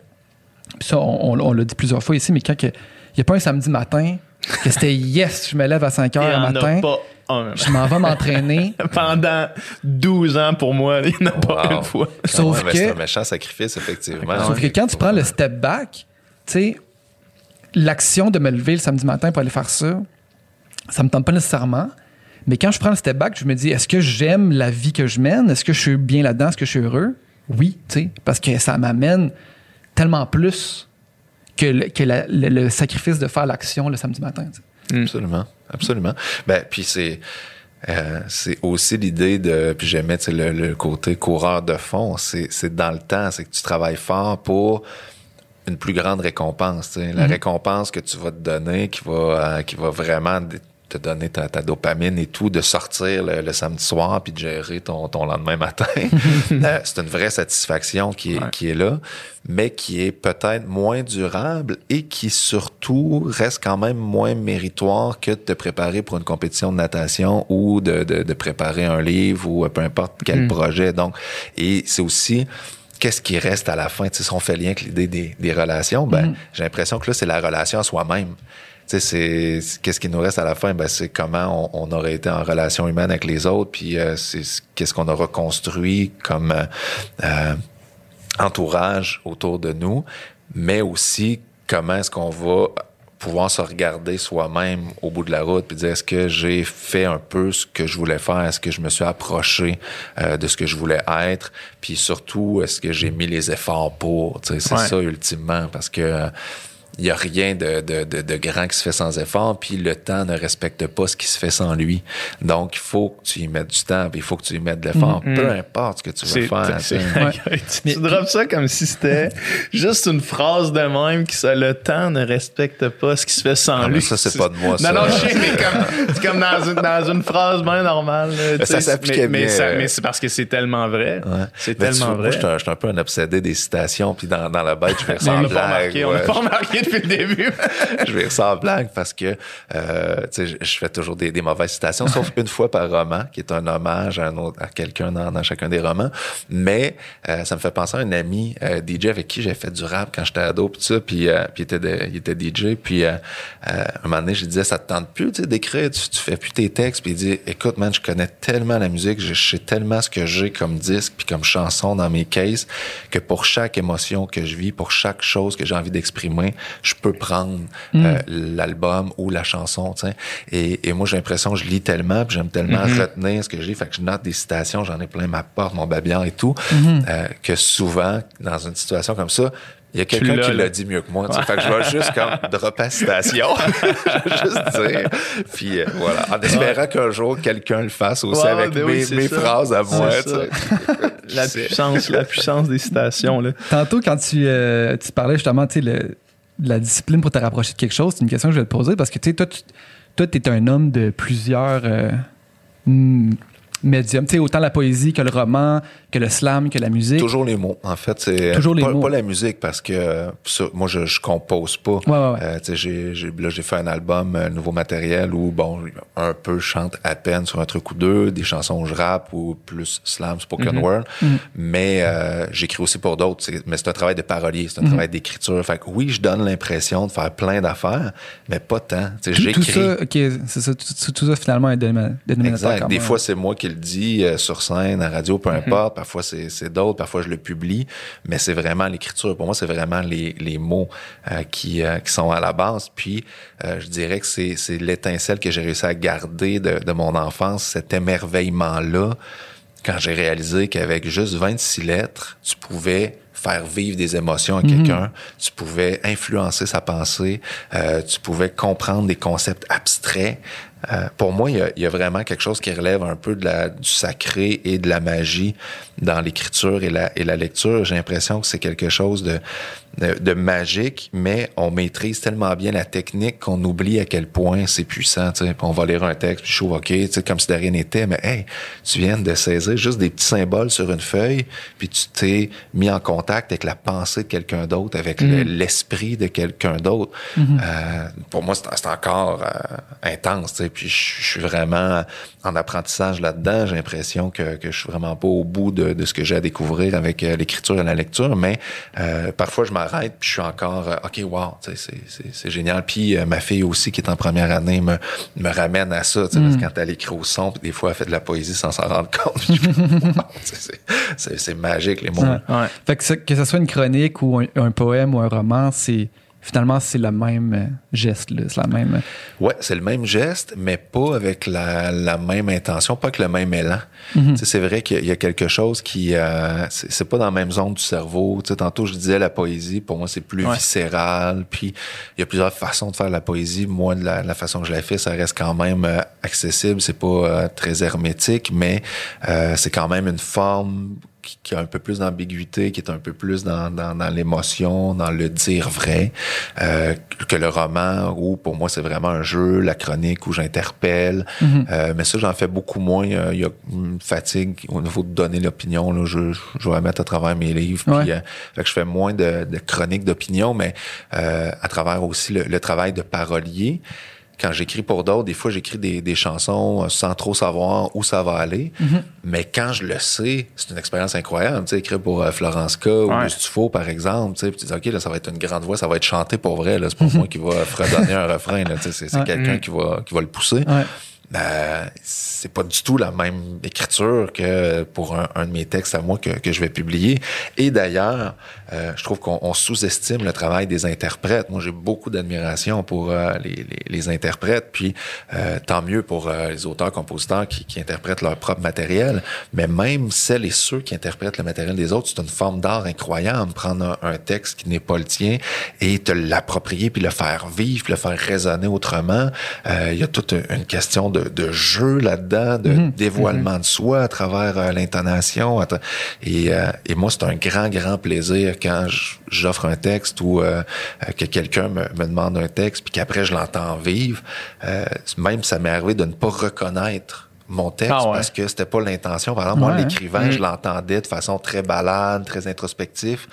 puis ça, on, on, l'a dit plusieurs fois ici, mais quand il n'y a pas un samedi matin, que c'était yes, je me lève à 5 heures le matin. Je m'en vais m'entraîner. Pendant 12 ans, pour moi, il n'y en a pas une fois. Sauf que. C'est un méchant sacrifice, effectivement. Sauf que quand tu prends le step back, tu sais, l'action de me lever le samedi matin pour aller faire ça, ça me tente pas nécessairement. Mais quand je prends le step back, je me dis, est-ce que j'aime la vie que je mène? Est-ce que je suis bien là-dedans? Est-ce que je suis heureux? Oui, tu sais, parce que ça m'amène tellement plus que le, que le, sacrifice de faire l'action le samedi matin. Absolument absolument. Ben, puis c'est euh, c'est aussi l'idée de, puis j'aimais le, le côté coureur de fond, c'est dans le temps, c'est que tu travailles fort pour une plus grande récompense. La mm-hmm. récompense que tu vas te donner, qui va, euh, qui va vraiment te donner ta, dopamine et tout, de sortir le, samedi soir puis de gérer ton, ton lendemain matin. Euh, c'est une vraie satisfaction qui est, qui est là, mais qui est peut-être moins durable et qui surtout reste quand même moins méritoire que de te préparer pour une compétition de natation ou de, de, de préparer un livre ou peu importe quel mm. projet. Donc, et c'est aussi qu'est-ce qui reste à la fin? si on fait lien avec l'idée des, des relations, ben, mm. j'ai l'impression que là, c'est la relation à soi-même c'est qu'est-ce qui nous reste à la fin? Ben c'est comment on, aurait été en relation humaine avec les autres puis euh, c'est qu'est-ce qu'on aura construit comme euh, euh, entourage autour de nous mais aussi comment est-ce qu'on va pouvoir se regarder soi-même au bout de la route puis dire est-ce que j'ai fait un peu ce que je voulais faire? Est-ce que je me suis approché de ce que je voulais être? Puis surtout est-ce que j'ai mis les efforts pour? C'est ça ultimement parce que il y a rien de, de, de, de grand qui se fait sans effort, puis le temps ne respecte pas ce qui se fait sans lui. Donc, il faut que tu y mettes du temps, puis il faut que tu y mettes de l'effort, Mhm. peu importe ce que tu veux faire. tu sais. Ouais. tu, tu drops ça comme si c'était juste une phrase de même qui ça, le temps ne respecte pas ce qui se fait sans Ah, mais lui. ça, c'est pas de moi, ça. Non, non, je sais, mais comme, c'est comme dans une, dans une phrase bien normale. là, Ça s'appliquait mais, mais, bien, ça- mais c'est parce que c'est tellement vrai. Ouais. C'est tellement vois, vrai. Moi, je suis un, peu un obsédé des citations, puis dans, dans la bête, je sans n'a pas blague. on n'a pas remarqué je vais rire sans blague parce que euh, je, fais toujours des, mauvaises citations, sauf une fois par roman, qui est un hommage à, quelqu'un dans, chacun des romans. Mais euh, ça me fait penser à un ami euh, DJ avec qui j'ai fait du rap quand j'étais ado, puis ça, puis, euh, il, était il était DJ. Puis euh, euh, un moment donné, je lui disais, ça te tente plus d'écrire, tu, tu fais plus tes textes. Puis il dit, écoute, man, je connais tellement la musique, je, je sais tellement ce que j'ai comme disque, puis comme chanson dans mes cases, que pour chaque émotion que je vis, pour chaque chose que j'ai envie d'exprimer, je peux prendre euh, l'album ou la chanson, tu sais. Et, et moi, j'ai l'impression que je lis tellement, puis j'aime tellement retenir ce que j'ai, fait que je note des citations, j'en ai plein ma porte, mon babillard et tout, euh, que souvent, dans une situation comme ça, il y a quelqu'un qui l'a dit mieux que moi. Fait que je vais juste comme dropper la citation. je vais juste dire. Puis euh, voilà. En espérant qu'un jour, quelqu'un le fasse aussi Ouais, avec ben oui, mes, c'est mes phrases à moi. La puissance, la puissance des citations. Là. Tantôt, quand tu, euh, tu parlais justement tu sais, le- la discipline pour te rapprocher de quelque chose, c'est une question que je vais te poser parce que tu sais, toi, tu es un homme de plusieurs euh, médiums. Tu sais, autant la poésie que le roman, que le slam, que la musique. Toujours les mots. En fait, c'est Toujours les pas, mots. pas la musique parce que euh, moi, je, je compose pas. Ouais, ouais, ouais. Euh, j'ai, j'ai, là, j'ai fait un album, euh, nouveau matériel où, bon, un peu je chante à peine sur un truc ou deux, des chansons où je rappe ou plus slam, spoken Mhm. word. Mais euh, j'écris aussi pour d'autres. c'est- Mais c'est un travail de parolier, c'est un Mhm. travail d'écriture. Fait que oui, je donne l'impression de faire plein d'affaires, mais pas tant. Tout, tout j'écris. ça, ok, c'est ça, tout, tout- tout ça finalement est dénominateur. Exact. Des fois, c'est moi qui le dis euh, sur scène, à radio, Mhm. peu importe. Parfois, c'est d'autres. Parfois, je le publie. Mais c'est vraiment l'écriture. Pour moi, c'est vraiment les, les mots euh, qui, euh, qui sont à la base. Puis, je dirais que c'est c'est l'étincelle que j'ai réussi à garder de, de mon enfance, cet émerveillement-là, quand j'ai réalisé qu'avec juste 26 lettres, tu pouvais faire vivre des émotions à quelqu'un, tu pouvais influencer sa pensée, euh, tu pouvais comprendre des concepts abstraits. Euh, pour moi, il y, y a vraiment quelque chose qui relève un peu de la, du sacré et de la magie dans l'écriture et la, et la lecture. J'ai l'impression que c'est quelque chose de, de, magique, mais on maîtrise tellement bien la technique qu'on oublie à quel point c'est puissant. tu sais. Puis on va lire un texte, puis je trouve, OK, tu sais, comme si de rien n'était, mais hey, tu viens de saisir juste des petits symboles sur une feuille, puis tu t'es mis en contact avec la pensée de quelqu'un d'autre, avec le- l'esprit de quelqu'un d'autre. Euh, pour moi, c'est encore euh, intense. tu sais. Puis je suis vraiment en apprentissage là-dedans. J'ai l'impression que, que je suis vraiment pas au bout de, de ce que j'ai à découvrir avec euh, l'écriture et la lecture, mais euh, parfois je m'arrête puis je suis encore euh, ok wow, c'est génial. Puis euh, ma fille aussi qui est en première année me me ramène à ça, parce que quand elle écrit au son, puis des fois elle fait de la poésie sans s'en rendre compte. C'est magique les mots. Ouais. Ouais. Fait que, ce soit une chronique ou un, un poème ou un roman, c'est finalement c'est le même euh, geste, c'est la même. Ouais, c'est le même geste, mais pas avec la, la même intention, pas avec le même élan. Tu sais, C'est vrai qu'il y a quelque chose qui... Euh, c'est pas dans la même zone du cerveau. Tu sais, tantôt, je disais la poésie, pour moi, c'est plus Ouais. viscéral. Puis, il y a plusieurs façons de faire la poésie. Moi, de la, la façon que je la fais, ça reste quand même euh, accessible. C'est pas euh, très hermétique, mais euh, c'est quand même une forme qui, qui a un peu plus d'ambiguïté, qui est un peu plus dans, dans, dans l'émotion, dans le dire vrai, euh, que le roman où pour moi c'est vraiment un jeu, la chronique où j'interpelle. Euh, mais ça j'en fais beaucoup moins. Euh, Il y a une fatigue au niveau de donner l'opinion. Là, je, je vais la mettre à travers mes livres. Ouais. Puis, euh, fait que je fais moins de, de chroniques d'opinion, mais euh, à travers aussi le, le travail de parolier quand j'écris pour d'autres, des fois j'écris des, des chansons euh, sans trop savoir où ça va aller. Mais quand je le sais, c'est une expérience incroyable. Tu sais, écrire pour euh, Florence K ou Ouais. Par exemple, tu sais, puis tu dis, OK, là, ça va être une grande voix, ça va être chanté pour vrai. Là, c'est pas moi qui va fredonner un refrain. Là, tu sais, c'est Ouais. quelqu'un Mhm. qui va, qui va le pousser. Ouais. Ben, c'est pas du tout la même écriture que pour un, de mes textes à moi que, que je vais publier. Et d'ailleurs, euh, je trouve qu'on sous-estime le travail des interprètes. Moi, j'ai beaucoup d'admiration pour euh, les, les, interprètes, puis euh, tant mieux pour les auteurs-compositeurs qui, interprètent leur propre matériel. Mais même celles et ceux qui interprètent le matériel des autres, c'est une forme d'art incroyable. Prendre un, un, texte qui n'est pas le tien et te l'approprier, puis le faire vivre, puis le faire résonner autrement. Il y a toute une question de de, de jeu là-dedans, de mm -hmm. dévoilement mm -hmm. de soi à travers euh, l'intonation. Et, euh, et, moi, c'est un grand, grand plaisir quand j'offre un texte ou euh, que quelqu'un me, me, demande un texte, puis qu'après je l'entends vivre. Euh, même ça m'est arrivé de ne pas reconnaître mon texte ah ouais. parce que c'était pas l'intention. Par exemple, ouais. moi, l'écrivain, mmh. je l'entendais de façon très balade, très introspectif.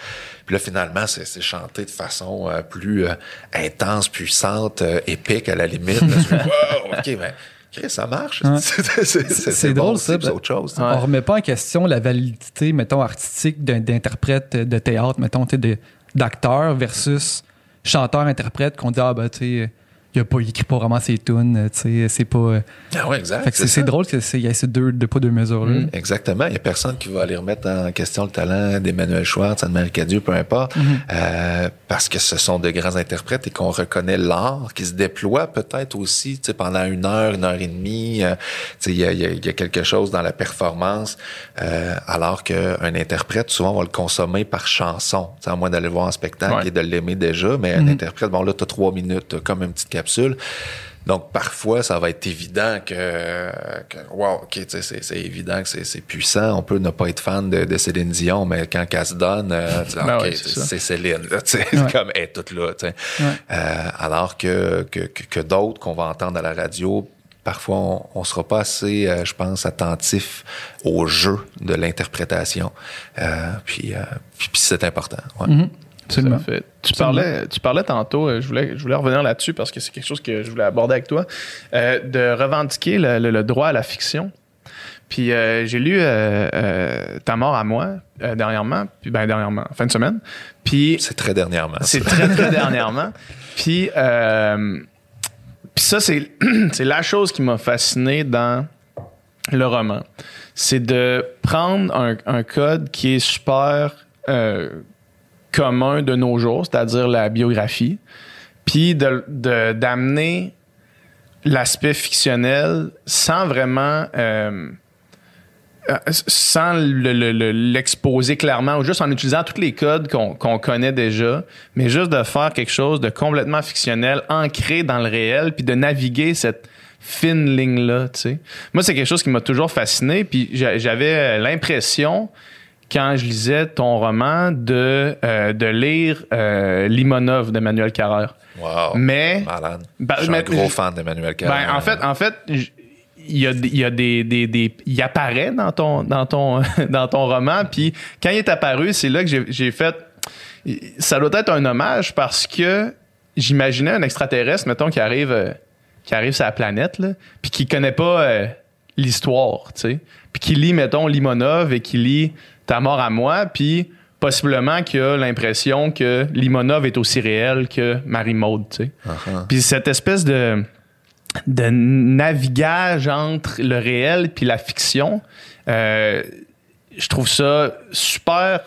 Puis là, finalement, c'est chanté de façon euh, plus euh, intense, puissante, euh, épique à la limite. Là, je wow, OK, ben, ça marche. Ouais. c'est drôle, bon, ça. autre chose. On remet pas en question la validité, mettons, artistique d'interprète de théâtre, mettons, d'acteur versus chanteur-interprète qu'on dit, ah, ben, tu sais il, a pas, il écrit pas vraiment ses tunes, tu sais, c'est pas... Ah ouais, exact. c'est drôle qu'il y ait ces deux, deux pas deux mesures-là. Mmh, exactement. Il y a personne qui va aller remettre en question le talent d'Emmanuel Schwartz, Anne-Marie Cadieux, peu importe, mmh. euh, parce que ce sont de grands interprètes et qu'on reconnaît l'art qui se déploie peut-être aussi, tu sais, pendant une heure, une heure et demie, euh, tu sais, il y a, y, a, y a, quelque chose dans la performance, euh, alors qu'un interprète, souvent, on va le consommer par chanson, tu sais, à moins d'aller voir en spectacle ouais. et de l'aimer déjà, mais mmh. un interprète, bon, là, t'as trois minutes, comme une petite capsule. Donc, parfois, ça va être évident que, que wow, OK, c'est évident que c'est puissant. On peut ne pas être fan de, de Céline Dion, mais quand elle se donne, euh, tu ben OK, ouais, c'est Céline. Ouais. comme, elle est toute là. Ouais. Euh, alors que, que, que d'autres qu'on va entendre à la radio, parfois, on ne sera pas assez, euh, je pense, attentif au jeu de l'interprétation. Puis, puis, puis c'est important. Ouais. Mm -hmm. Absolument. Fait. Tu, parlais, tu parlais tantôt, je voulais, je voulais revenir là-dessus parce que c'est quelque chose que je voulais aborder avec toi, euh, de revendiquer le, le, le, droit à la fiction. Puis euh, j'ai lu euh, euh, Ta mort à moi dernièrement, puis ben dernièrement, fin de semaine. Puis c'est très dernièrement. C'est très très dernièrement. Puis puis ça c'est c'est la chose qui m'a fasciné dans le roman, c'est de prendre un, un, code qui est super commun de nos jours, c'est-à-dire la biographie, puis d'amener de, l'aspect fictionnel sans vraiment... Euh, sans l'exposer le, le, clairement, ou juste en utilisant tous les codes qu'on qu connaît déjà, mais juste de faire quelque chose de complètement fictionnel, ancré dans le réel, puis de naviguer cette fine ligne-là. Moi, c'est quelque chose qui m'a toujours fasciné, puis j'avais l'impression quand je lisais ton roman de, euh, de lire euh, Limonov d'Emmanuel Carrère. Wow. Mais. Malade. Ben, je suis mais, un gros fan d'Emmanuel Carrère. Ben, en fait, en fait, il y a, il y a des, des, des, il apparaît dans ton, dans ton, dans ton roman. Puis quand il est apparu, c'est là que j'ai fait. Ça doit être un hommage parce que j'imaginais un extraterrestre, mettons, qui arrive, euh, qui arrive sur la planète, là, puis qui connaît pas euh, l'histoire, tu sais. Puis qui lit, mettons, Limonov et qui lit ta mort à moi, puis possiblement qu'il a l'impression que Limonov est aussi réel que Marie-Maude, tu sais. Uh -huh. Puis cette espèce de, de navigage entre le réel puis la fiction, euh, je trouve ça super...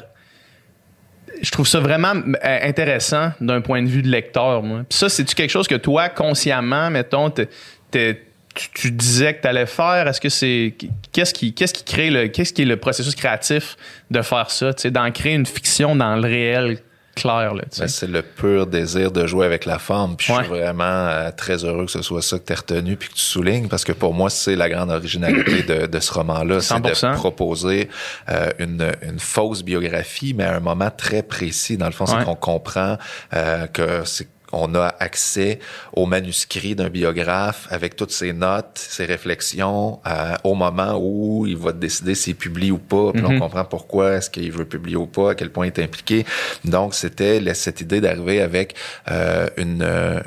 Je trouve ça vraiment intéressant d'un point de vue de lecteur, moi. Puis ça, c'est-tu quelque chose que toi, consciemment, mettons, t'es tu, tu, disais que tu allais faire? Est-ce que c'est. Qu'est-ce qui, qu'est-ce qui crée le. Qu'est-ce qui est le processus créatif de faire ça? D'en créer une fiction dans le réel clair. Ben, c'est le pur désir de jouer avec la forme. Puis ouais. je suis vraiment euh, très heureux que ce soit ça que tu as retenu puis que tu soulignes parce que pour moi, c'est la grande originalité de, de ce roman-là. C'est de proposer euh, une, une, fausse biographie, mais à un moment très précis. Dans le fond, c'est qu'on comprend euh, que c'est on a accès au manuscrit d'un biographe avec toutes ses notes, ses réflexions euh, au moment où il va décider s'il publie ou pas. Puis mm -hmm. on mm-hmm. comprend pourquoi est-ce qu'il veut publier ou pas, à quel point il est impliqué. Donc c'était cette idée d'arriver avec euh, une,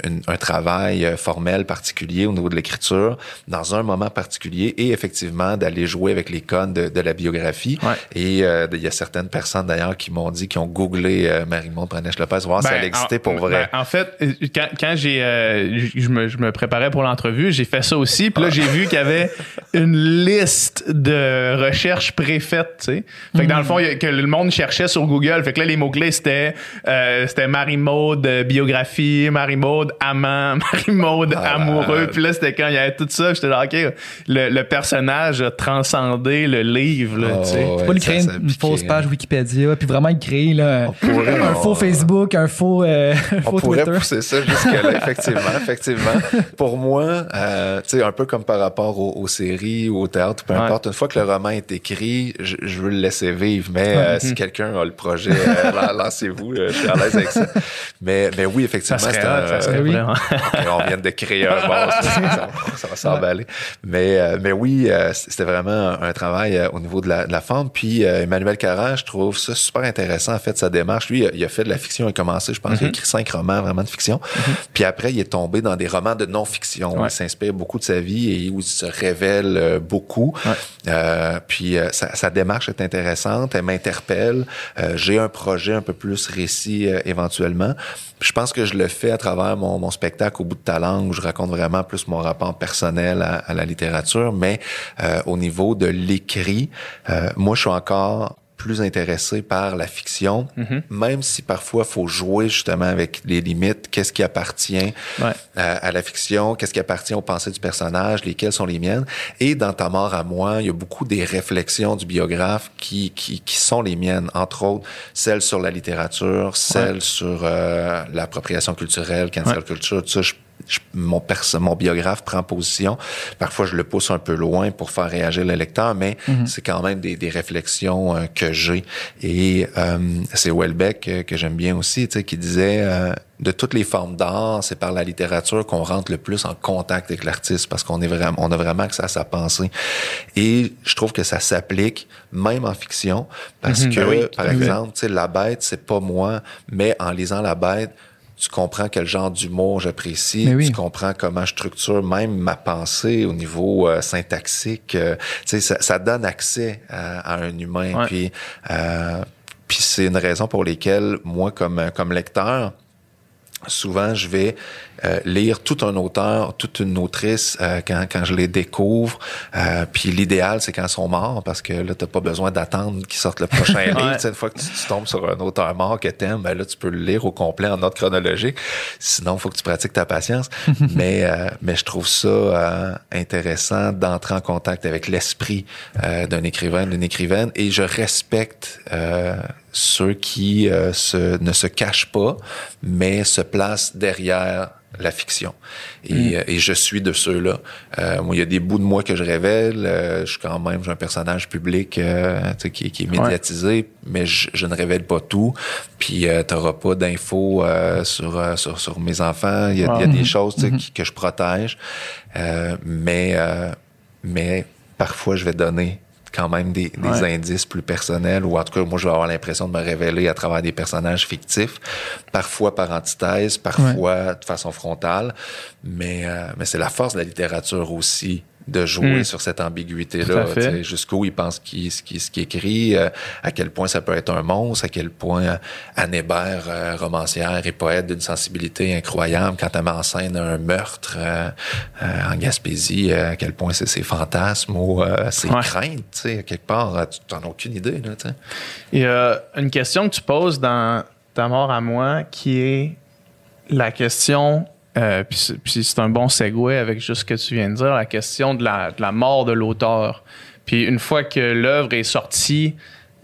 une, un travail formel particulier au niveau de l'écriture dans un moment particulier et effectivement d'aller jouer avec les codes de, de la biographie. Ouais. Et euh, il y a certaines personnes d'ailleurs qui m'ont dit qui ont googlé euh, Marie-Monde Lopez voir ben, si elle existait pour vrai. Ben, en fait fait, euh, quand, quand j'ai, euh, je, me, je me préparais pour l'entrevue, j'ai fait ça aussi. Puis là, j'ai vu qu'il y avait une liste de recherches préfaites, tu sais. Fait que dans le fond, il y a- que le monde cherchait sur Google. Fait que là, les mots-clés, c'était, euh, c'était Marie-Maude, euh, biographie, Marie-Maude, amant, Marie-Maude, Ah, amoureux. Puis là, c'était quand il y avait tout ça. J'étais là, OK, le, le personnage a transcendé le livre, là, Oh, tu sais. ouais, pas lui créer une, fausse hein. page Wikipédia, puis vraiment créer là, un, pourrait, un on- faux Facebook, un faux, euh, faux Twitter. pousser ça jusque-là, effectivement, effectivement. Pour moi, euh, tu sais, un peu comme par rapport aux, aux séries ou au théâtre, peu Ouais. importe, une fois que le roman est écrit, je, je veux le laisser vivre. Mais euh, si quelqu'un a le projet, euh, lan- lancez-vous, euh, je suis à l'aise avec ça. Mais, mais oui, effectivement, c'est un- ça serait oui. vraiment. Et on vient de créer un vase, ça, ça- va s'emballer. Mais, euh, mais oui, euh, c'était vraiment un, travail euh, au niveau de la, de la forme. Puis euh, Emmanuel Carin, je trouve ça super intéressant, en fait, sa démarche. Lui, il a, il a fait de la fiction, il a commencé, je pense, il a écrit cinq romans vraiment de fiction. Puis après, il est tombé dans des romans de non-fiction. Ouais. Il s'inspire beaucoup de sa vie et où il se révèle euh, beaucoup. Euh, puis euh, sa, sa démarche est intéressante, elle m'interpelle. Euh, J'ai un projet un peu plus récit euh, éventuellement. Je pense que je le fais à travers mon, mon spectacle au bout de ta langue où je raconte vraiment plus mon rapport personnel à, à la littérature, mais euh, au niveau de l'écrit, euh, moi je suis encore plus intéressé par la fiction, même si parfois faut jouer justement avec les limites, qu'est-ce qui appartient Ouais. à, à la fiction, qu'est-ce qui appartient aux pensées du personnage, lesquelles sont les miennes. Et dans Ta mort à moi, il y a beaucoup des réflexions du biographe qui, qui, qui sont les miennes, entre autres celles sur la littérature, celles sur euh, l'appropriation culturelle, cancel Ouais. culture, tout ça. Je, je- mon, mon biographe prend position. Parfois, je le pousse un peu loin pour faire réagir le lecteur, mais c'est quand même des, des réflexions euh, que j'ai. Et euh, c'est Welbeck euh, que j'aime bien aussi, tu sais, qui disait euh, de toutes les formes d'art, c'est par la littérature qu'on rentre le plus en contact avec l'artiste parce qu'on est vraiment, on a vraiment accès à sa pensée. Et je trouve que ça s'applique même en fiction parce que, Ben oui, par exemple, tu sais, la bête, c'est pas moi, mais en lisant la bête, tu comprends quel genre d'humour j'apprécie, oui. tu comprends comment je structure même ma pensée au niveau euh, syntaxique. euh, tu sais, ça, ça donne accès à, à un humain. Ouais. Puis, euh, puis c'est une raison pour lesquelles moi, comme comme lecteur, souvent je vais euh, lire tout un auteur, toute une autrice euh, quand, quand je les découvre. Euh, puis l'idéal, c'est quand ils sont morts, parce que là, t'as pas besoin d'attendre qu'ils sortent le prochain livre. Ouais. Une fois que tu, tu tombes sur un auteur mort que t'aimes, ben là, tu peux le lire au complet en ordre chronologique. Sinon, il faut que tu pratiques ta patience. mais, euh, mais je trouve ça euh, intéressant d'entrer en contact avec l'esprit euh, d'un écrivain, d'une écrivaine, et je respecte euh, ceux qui euh, se, ne se cachent pas, mais se placent derrière la fiction. Et, euh, et je suis de ceux-là. Euh, moi, il y a des bouts de moi que je révèle. euh, je suis quand même j'ai un personnage public euh, qui, qui est médiatisé, mais je, je ne révèle pas tout. Puis euh, tu n'auras pas d'infos euh, sur, euh, sur, sur mes enfants. Il y a, il y a des choses qui- que je protège. Euh, mais, euh, mais parfois, je vais donner quand même des, des Ouais. indices plus personnels ou en tout cas moi je vais avoir l'impression de me révéler à travers des personnages fictifs parfois par antithèse parfois de façon frontale mais euh, mais c'est la force de la littérature aussi de jouer Mm. sur cette ambiguïté Tout là à fait. jusqu'où il pense qu'il ce qu'il qu'il écrit euh, à quel point ça peut être un monstre à quel point euh, Anne Hébert euh, romancière et poète d'une sensibilité incroyable quand elle met en scène un meurtre euh, en Gaspésie à quel point c'est ses fantasmes ou ses Ouais. craintes quelque part tu t'en as aucune idée là a une question que tu poses dans Ta mort à moi qui est la question, euh, puis c'est- un bon segue avec juste ce que tu viens de dire, la question de la, de la mort de l'auteur. Puis une fois que l'œuvre est sortie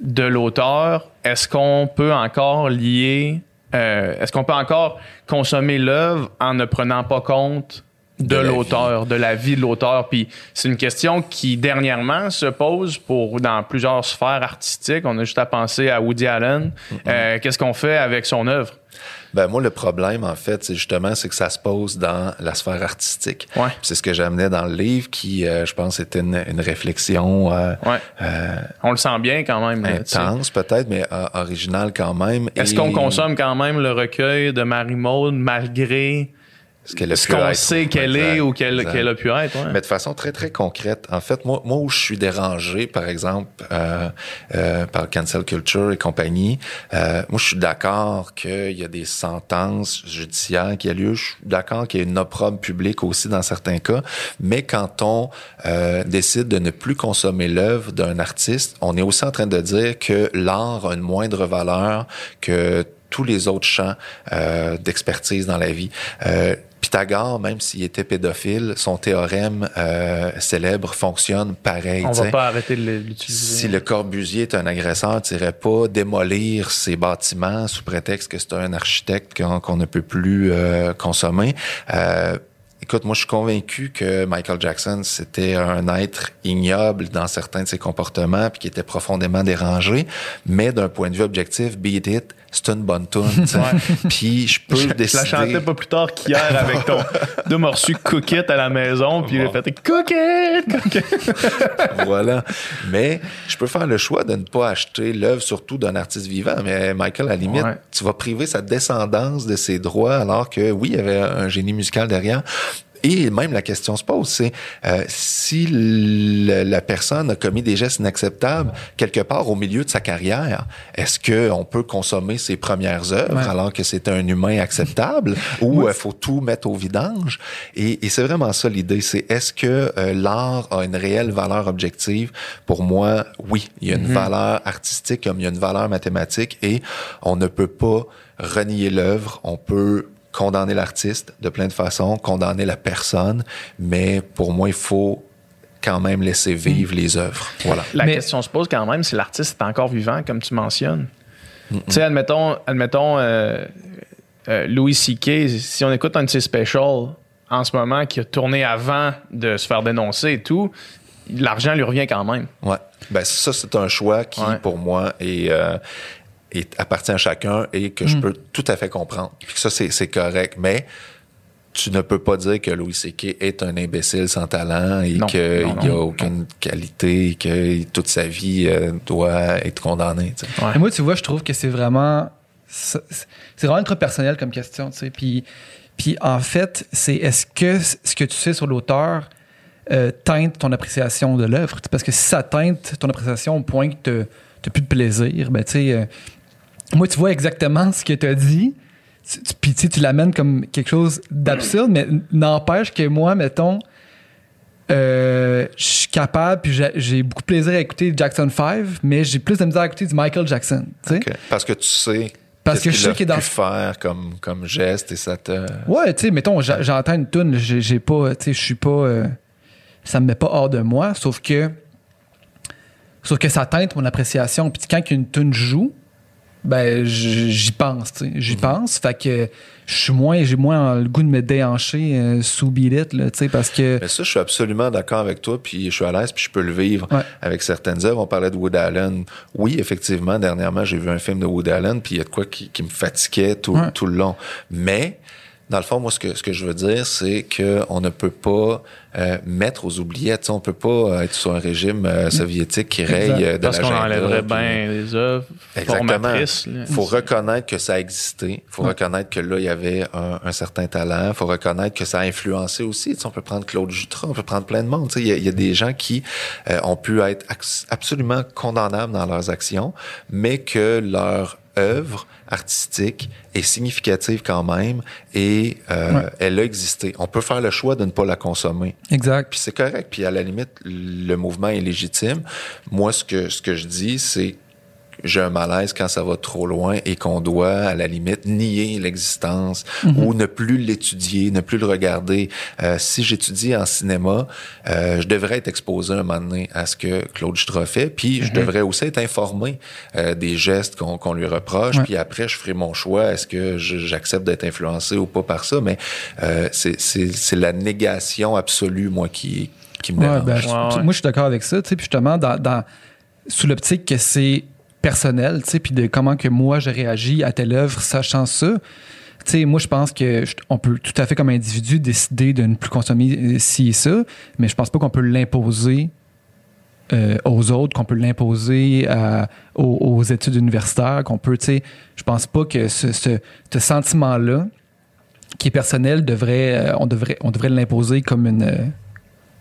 de l'auteur, est-ce qu'on peut encore lier, euh, est-ce qu'on peut encore consommer l'œuvre en ne prenant pas compte de, De la l'auteur, de la vie de l'auteur? Puis c'est une question qui dernièrement se pose pour dans plusieurs sphères artistiques. On a juste à penser à Woody Allen. Euh, Qu'est-ce qu'on fait avec son œuvre? Ben moi, le problème, en fait, c'est justement c'est que ça se pose dans la sphère artistique. Ouais. C'est ce que j'amenais dans le livre, qui, euh, je pense, était une, une réflexion euh, Ouais. euh, On le sent bien quand même. intense, peut-être, mais euh, originale quand même. Est-ce Et qu'on consomme quand même le recueil de Marie-Maude malgré ce qu'elle a ce qu'on sait qu'elle est ou qu'elle qu'elle a pu être. ouais. Mais de façon très, très concrète. En fait, moi, moi où je suis dérangé, par exemple, euh, euh, par cancel culture et compagnie, euh, moi, je suis d'accord qu'il y a des sentences judiciaires qui a lieu. Je suis d'accord qu'il y a une opprobre publique aussi dans certains cas. Mais quand on euh, décide de ne plus consommer l'œuvre d'un artiste, on est aussi en train de dire que l'art a une moindre valeur que tous les autres champs euh, d'expertise dans la vie. Euh, Pythagore, même s'il était pédophile, son théorème euh, célèbre fonctionne pareil. On va pas arrêter de l'utiliser. Si le Corbusier est un agresseur, tu irais pas démolir ses bâtiments sous prétexte que c'est un architecte qu'on qu'on ne peut plus euh, consommer. Euh, Écoute, moi, je suis convaincu que Michael Jackson, c'était un être ignoble dans certains de ses comportements, puis qui était profondément dérangé. Mais d'un point de vue objectif, Beat It, c'est une bonne tune. Puis je peux Je décider. la chantais pas plus tard qu'hier avec ton. Deux m'a reçu Cook It à la maison, puis j'ai Bon. fait Cook It! Cook It! voilà. Mais je peux faire le choix de ne pas acheter l'œuvre, surtout d'un artiste vivant. Mais Michael, à la limite, Ouais. tu vas priver sa descendance de ses droits, alors que oui, il y avait un génie musical derrière. Et même la question se pose, c'est euh, si le- la personne a commis des gestes inacceptables quelque part au milieu de sa carrière, est-ce que on peut consommer ses premières œuvres Ouais. alors que c'est un humain acceptable ou il faut tout mettre au vidange? Et, et c'est vraiment ça l'idée, c'est est-ce que euh, l'art a une réelle valeur objective? Pour moi, oui, il y a une valeur artistique comme il y a une valeur mathématique et on ne peut pas renier l'œuvre, on peut condamner l'artiste de plein de façons, condamner la personne, mais pour moi, il faut quand même laisser vivre les œuvres. Voilà. La Mais- question se pose quand même si l'artiste est encore vivant, comme tu mentionnes. Tu sais, admettons, admettons euh, euh, Louis C.K., si on écoute un de ses specials en ce moment qui a tourné avant de se faire dénoncer et tout, l'argent lui revient quand même. Ouais. Ben ça, c'est un choix qui, Ouais. pour moi, est, euh, est- appartient à chacun et que Mm. je peux tout à fait comprendre. Puis ça, c'est correct. Mais tu ne peux pas dire que Louis C.K. est un imbécile sans talent et qu'il n'y a non, aucune qualité et que toute sa vie euh, doit être condamnée. tu sais. Ouais. Et moi, tu vois, je trouve que c'est vraiment. C'est vraiment ultra personnel comme question, tu sais. Puis, puis en fait, c'est est-ce que ce que tu sais sur l'auteur euh, teinte ton appréciation de l'œuvre? Parce que si ça teinte ton appréciation au point que tu n'as plus de plaisir, ben tu sais. euh, moi, tu vois exactement ce que tu as dit. Puis tu tu l'amènes comme quelque chose d'absurde, mais n'empêche que moi, mettons, euh, je suis capable, puis j'ai- beaucoup de plaisir à écouter Jackson 5, mais j'ai plus de misère à écouter du Michael Jackson. Parce que tu sais Parce que je sais qu'il est dans- pu faire comme, comme geste et ça te... Ouais, tu sais, mettons, j'entends une tune, j'ai j'ai pas, tu sais, je suis pas, euh, ça me met pas hors de moi, sauf que, sauf que ça teinte mon appréciation. Puis quand une tune joue, ben j'y pense, tu sais, j'y pense. Fait que je suis moins, j'ai moins le goût de me déhancher euh, sous It, là, tu sais, parce que. Mais ça, je suis absolument d'accord avec toi, puis je suis à l'aise, puis je peux le vivre Ouais. avec certaines œuvres. On parlait de Woody Allen. Oui, effectivement, dernièrement, j'ai vu un film de Woody Allen, puis il y a de quoi qui, qui me fatiguait tout, Ouais. tout le long. Mais, dans le fond, moi, ce que, ce que je veux dire, c'est qu'on ne peut pas euh, mettre aux oubliettes. Tu sais, On peut pas euh, être sur un régime euh, soviétique qui raye euh, de Parce qu'on enlèverait puis- bien les œuvres Exactement. Il faut reconnaître que ça a existé. Il faut reconnaître que là, il y avait un, un certain talent. Il faut reconnaître que ça a influencé aussi. Tu sais, on peut prendre Claude Jutras, on peut prendre plein de monde. Tu sais, Il y, a- il y a des gens qui euh, ont pu être absolument condamnables dans leurs actions, mais que leur œuvre artistique est significative quand même et euh, Ouais. elle a existé. On peut faire le choix de ne pas la consommer. Exact. Puis c'est correct. Puis à la limite, le mouvement est légitime. Moi, ce que, ce que je dis, c'est j'ai un malaise quand ça va trop loin et qu'on doit, à la limite, nier l'existence ou ne plus l'étudier, ne plus le regarder. Euh, si j'étudie en cinéma, euh, je devrais être exposé un moment donné à ce que Claude Jutras fait, puis je devrais aussi être informé euh, des gestes qu'on qu'on lui reproche, Ouais. puis après, je ferai mon choix. Est-ce que j'accepte d'être influencé ou pas par ça? Mais euh, c'est- la négation absolue, moi, qui, qui me Ouais, dérange. ben, je- Ouais, ouais. Moi, je suis d'accord avec ça. tu sais, Puis justement, dans, dans- sous l'optique que c'est personnel, tu sais, puis de comment que moi, je réagis à telle œuvre, sachant ça. Tu sais, moi, je pense que je- on peut tout à fait, comme individu, décider de ne plus consommer euh, ci et ça, mais je pense pas qu'on peut l'imposer euh, aux autres, qu'on peut l'imposer aux, aux études universitaires, qu'on peut, tu sais, je pense pas que ce, ce- ce sentiment-là qui est personnel devrait, euh, on devrait, on devrait l'imposer comme une, euh,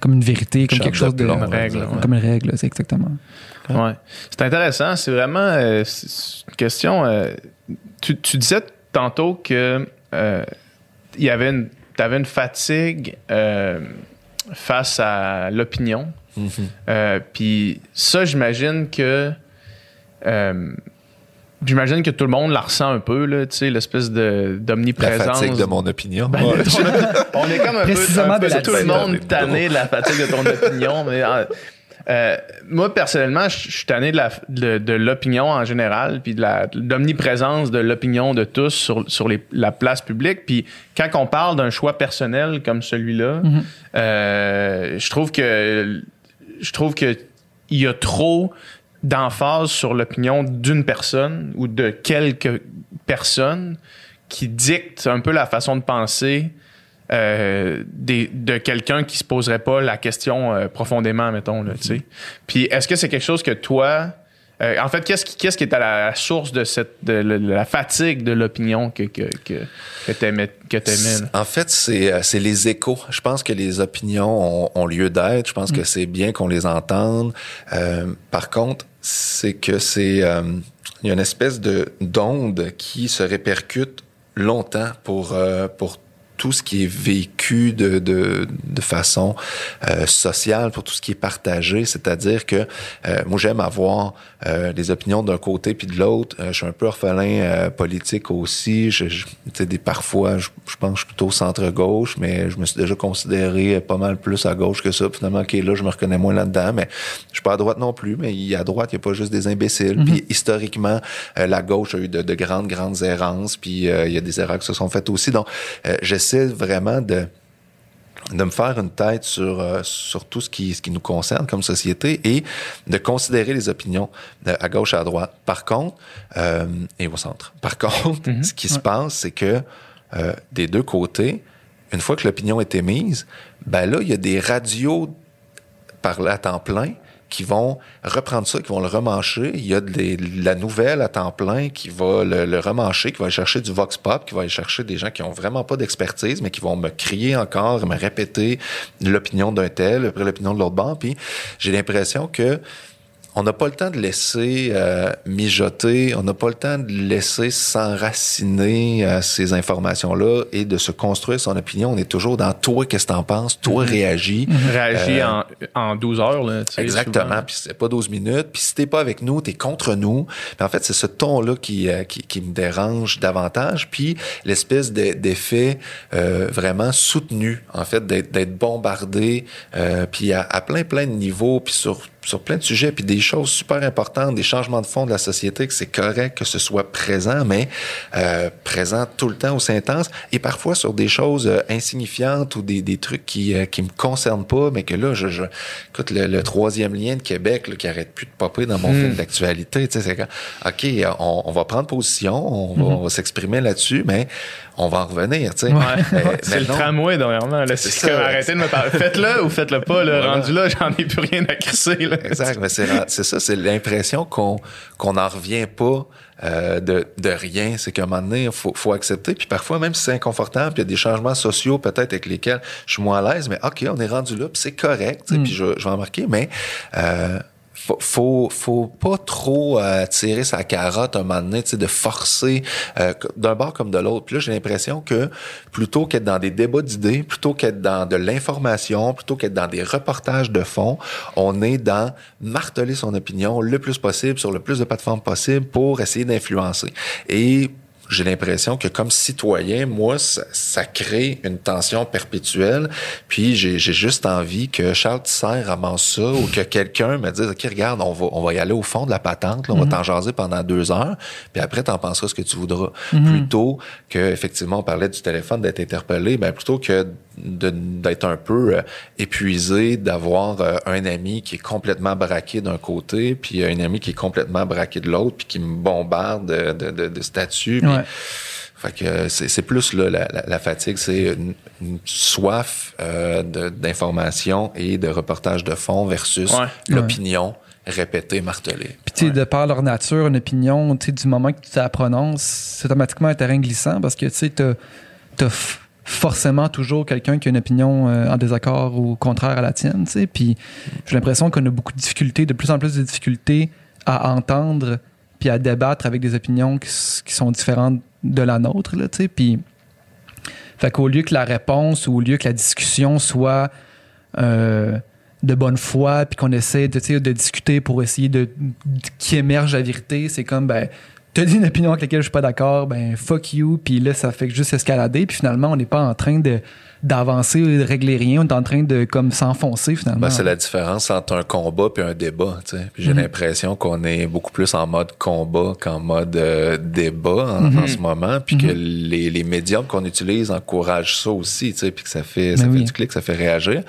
comme une vérité, comme quelque chose de de, règle, ouais. comme une règle, c'est exactement. Ouais. C'est intéressant. C'est vraiment euh, c'est une question. euh, tu, tu disais tantôt que euh, il y avait une, fatigue euh, face à l'opinion. Mhm. Euh, Puis ça, j'imagine que euh, j'imagine que tout le monde la ressent un peu là, tu sais, l'espèce de La d'omniprésence. fatigue de mon opinion. Ben, Ouais. ton on est comme un peu, un peu de la tout le monde tanné de la fatigue de ton opinion. Mais euh, moi, personnellement, je suis tanné de la- de, de l'opinion en général, puis de l'omniprésence de l'opinion de tous sur, sur les- la place publique. Puis quand on parle d'un choix personnel comme celui-là, euh, je trouve que je trouve que il y a trop d'emphase sur l'opinion d'une personne ou de quelques personnes qui dictent un peu la façon de penser euh, des- de quelqu'un qui se poserait pas la question euh, profondément, mettons. Là, tu sais. Puis est-ce que c'est quelque chose que toi... euh, en fait, qu'est-ce qui, qu'est-ce qui est à la source de, cette, de, la- la fatigue de l'opinion que, que, que, que t'aimais, là? En fait, c'est c'est les échos. Je pense que les opinions ont, ont lieu d'être. Je pense que c'est bien qu'on les entende. Par contre, c'est que c'est il y a une espèce de d'onde qui se répercute longtemps pour pour tout ce qui est vécu de, façon euh, sociale, pour tout ce qui est partagé. C'est-à-dire que euh, moi, j'aime avoir euh, des opinions d'un côté puis de l'autre. Euh, je suis un peu orphelin euh, politique aussi. Je, je- tu sais, des, parfois, je, je pense que je suis plutôt centre-gauche, mais je me suis déjà considéré pas mal plus à gauche que ça. Finalement, OK, là, je me reconnais moins là-dedans, mais je suis pas à droite non plus. Mais il y a à droite, il n'y a pas juste des imbéciles. Puis historiquement, euh, la gauche a eu de, de grandes, grandes errances. Puis euh, il y a des erreurs qui se sont faites aussi. Donc, euh, j'essaie vraiment de de me faire une tête sur, euh, sur tout ce qui, ce qui nous concerne comme société et de considérer les opinions euh, à gauche et à droite. Par contre, euh, et au centre. Par contre, ce qui se passe, c'est que des deux côtés, une fois que l'opinion est émise, ben là, il y a des radios par là à temps plein qui vont reprendre ça, qui vont le remancher. Il y a de, la nouvelle à temps plein qui va le, le remancher, qui va aller chercher du vox pop, qui va aller chercher des gens qui ont vraiment pas d'expertise, mais qui vont me crier encore, me répéter l'opinion d'un tel, après l'opinion de l'autre banc. Puis j'ai l'impression que on n'a pas le temps de laisser euh, mijoter, on n'a pas le temps de laisser s'enraciner à ces informations-là et de se construire son opinion. On est toujours dans toi, qu'est-ce que t'en penses, toi réagis. Réagir Euh, en, en 12 heures. Là, tu sais, Exactement. Puis c'est pas 12 minutes. Puis si t'es pas avec nous, t'es contre nous. Puis en fait, c'est ce ton-là qui, euh, qui, qui me dérange davantage. Puis l'espèce de- d'effet euh, vraiment soutenu, en fait, d'être d'être bombardé, euh, puis à, à plein, plein de niveaux, puis sur sur plein de sujets, puis des choses super importantes, des changements de fond de la société, que c'est correct que ce soit présent, mais euh, présent tout le temps aussi intense, et parfois sur des choses euh, insignifiantes ou des, des trucs qui euh, qui me concernent pas, mais que là, je, je écoute le, le troisième lien de Québec là, qui arrête plus de popper dans mon Hmm. fil d'actualité, tu sais, c'est quand, ok, on, on va prendre position, on va, on va s'exprimer là-dessus, mais on va en revenir, tu sais. Ouais. Euh, c'est le tramway dernièrement. Là. C'est C'est ça. arrêtez de me parler. Faites-le ou faites-le pas. Là. Voilà. Rendu là, j'en ai plus rien à crisser. Là. Exact, mais c'est c'est ça, c'est l'impression qu'on qu'on n'en revient pas euh, de, de rien. C'est qu'à un moment donné, il faut, faut accepter. Puis parfois, même si c'est inconfortable, puis il y a des changements sociaux peut-être avec lesquels je suis moins à l'aise, mais OK, on est rendu là, puis c'est correct, sais, puis je, je vais en marquer, mais euh, faut, faut, pas trop euh, tirer sa carotte un moment donné, de forcer euh, d'un bord comme de l'autre. Puis là, j'ai l'impression que plutôt qu'être dans des débats d'idées, plutôt qu'être dans de l'information, plutôt qu'être dans des reportages de fond, on est dans marteler son opinion le plus possible sur le plus de plateformes possible pour essayer d'influencer. Et j'ai l'impression que comme citoyen, moi, ça, ça crée une tension perpétuelle. Puis j'ai juste envie que Charles Tisser ramasse ça ou que quelqu'un me dise, OK, regarde, on va, on va y aller au fond de la patente, là, on va t'en jaser pendant deux heures, puis après, t'en penseras ce que tu voudras. Plutôt que, effectivement, on parlait du téléphone, d'être interpellé, ben plutôt que d'être un peu euh, épuisé, d'avoir euh, un ami qui est complètement braqué d'un côté, puis un ami qui est complètement braqué de l'autre, puis qui me bombarde de, de, de, de statuts. puis- Ouais. fait que c'est plus là, la, la, la fatigue, c'est une, une soif euh, d'information et de reportage de fond versus Ouais. l'opinion répétée, martelée. Puis, tu sais, de par leur nature, une opinion, tu sais, du moment que tu la prononces, c'est automatiquement un terrain glissant parce que, tu sais, t'as- forcément toujours quelqu'un qui a une opinion euh, en désaccord ou contraire à la tienne, tu sais. Puis j'ai l'impression qu'on a beaucoup de difficultés, de plus en plus de difficultés à entendre à débattre avec des opinions qui, qui sont différentes de la nôtre, là, tu sais. Puis fait qu'au lieu que la réponse ou au lieu que la discussion soit euh, de bonne foi, puis qu'on essaie de, de discuter pour essayer de, de- qui émerge la vérité, c'est comme ben t'as dit une opinion avec laquelle je suis pas d'accord, ben fuck you, puis là ça fait juste escalader, puis finalement on n'est pas en train de d'avancer ou de régler rien, on est en train de comme s'enfoncer finalement. Ben, c'est la différence entre un combat puis un débat. tu sais. J'ai Mhm. l'impression qu'on est beaucoup plus en mode combat qu'en mode euh, débat en, en ce moment, puis que les, les médiums qu'on utilise encouragent ça aussi, tu sais, puis que ça fait, ça Ben fait oui. du clic, ça fait réagir.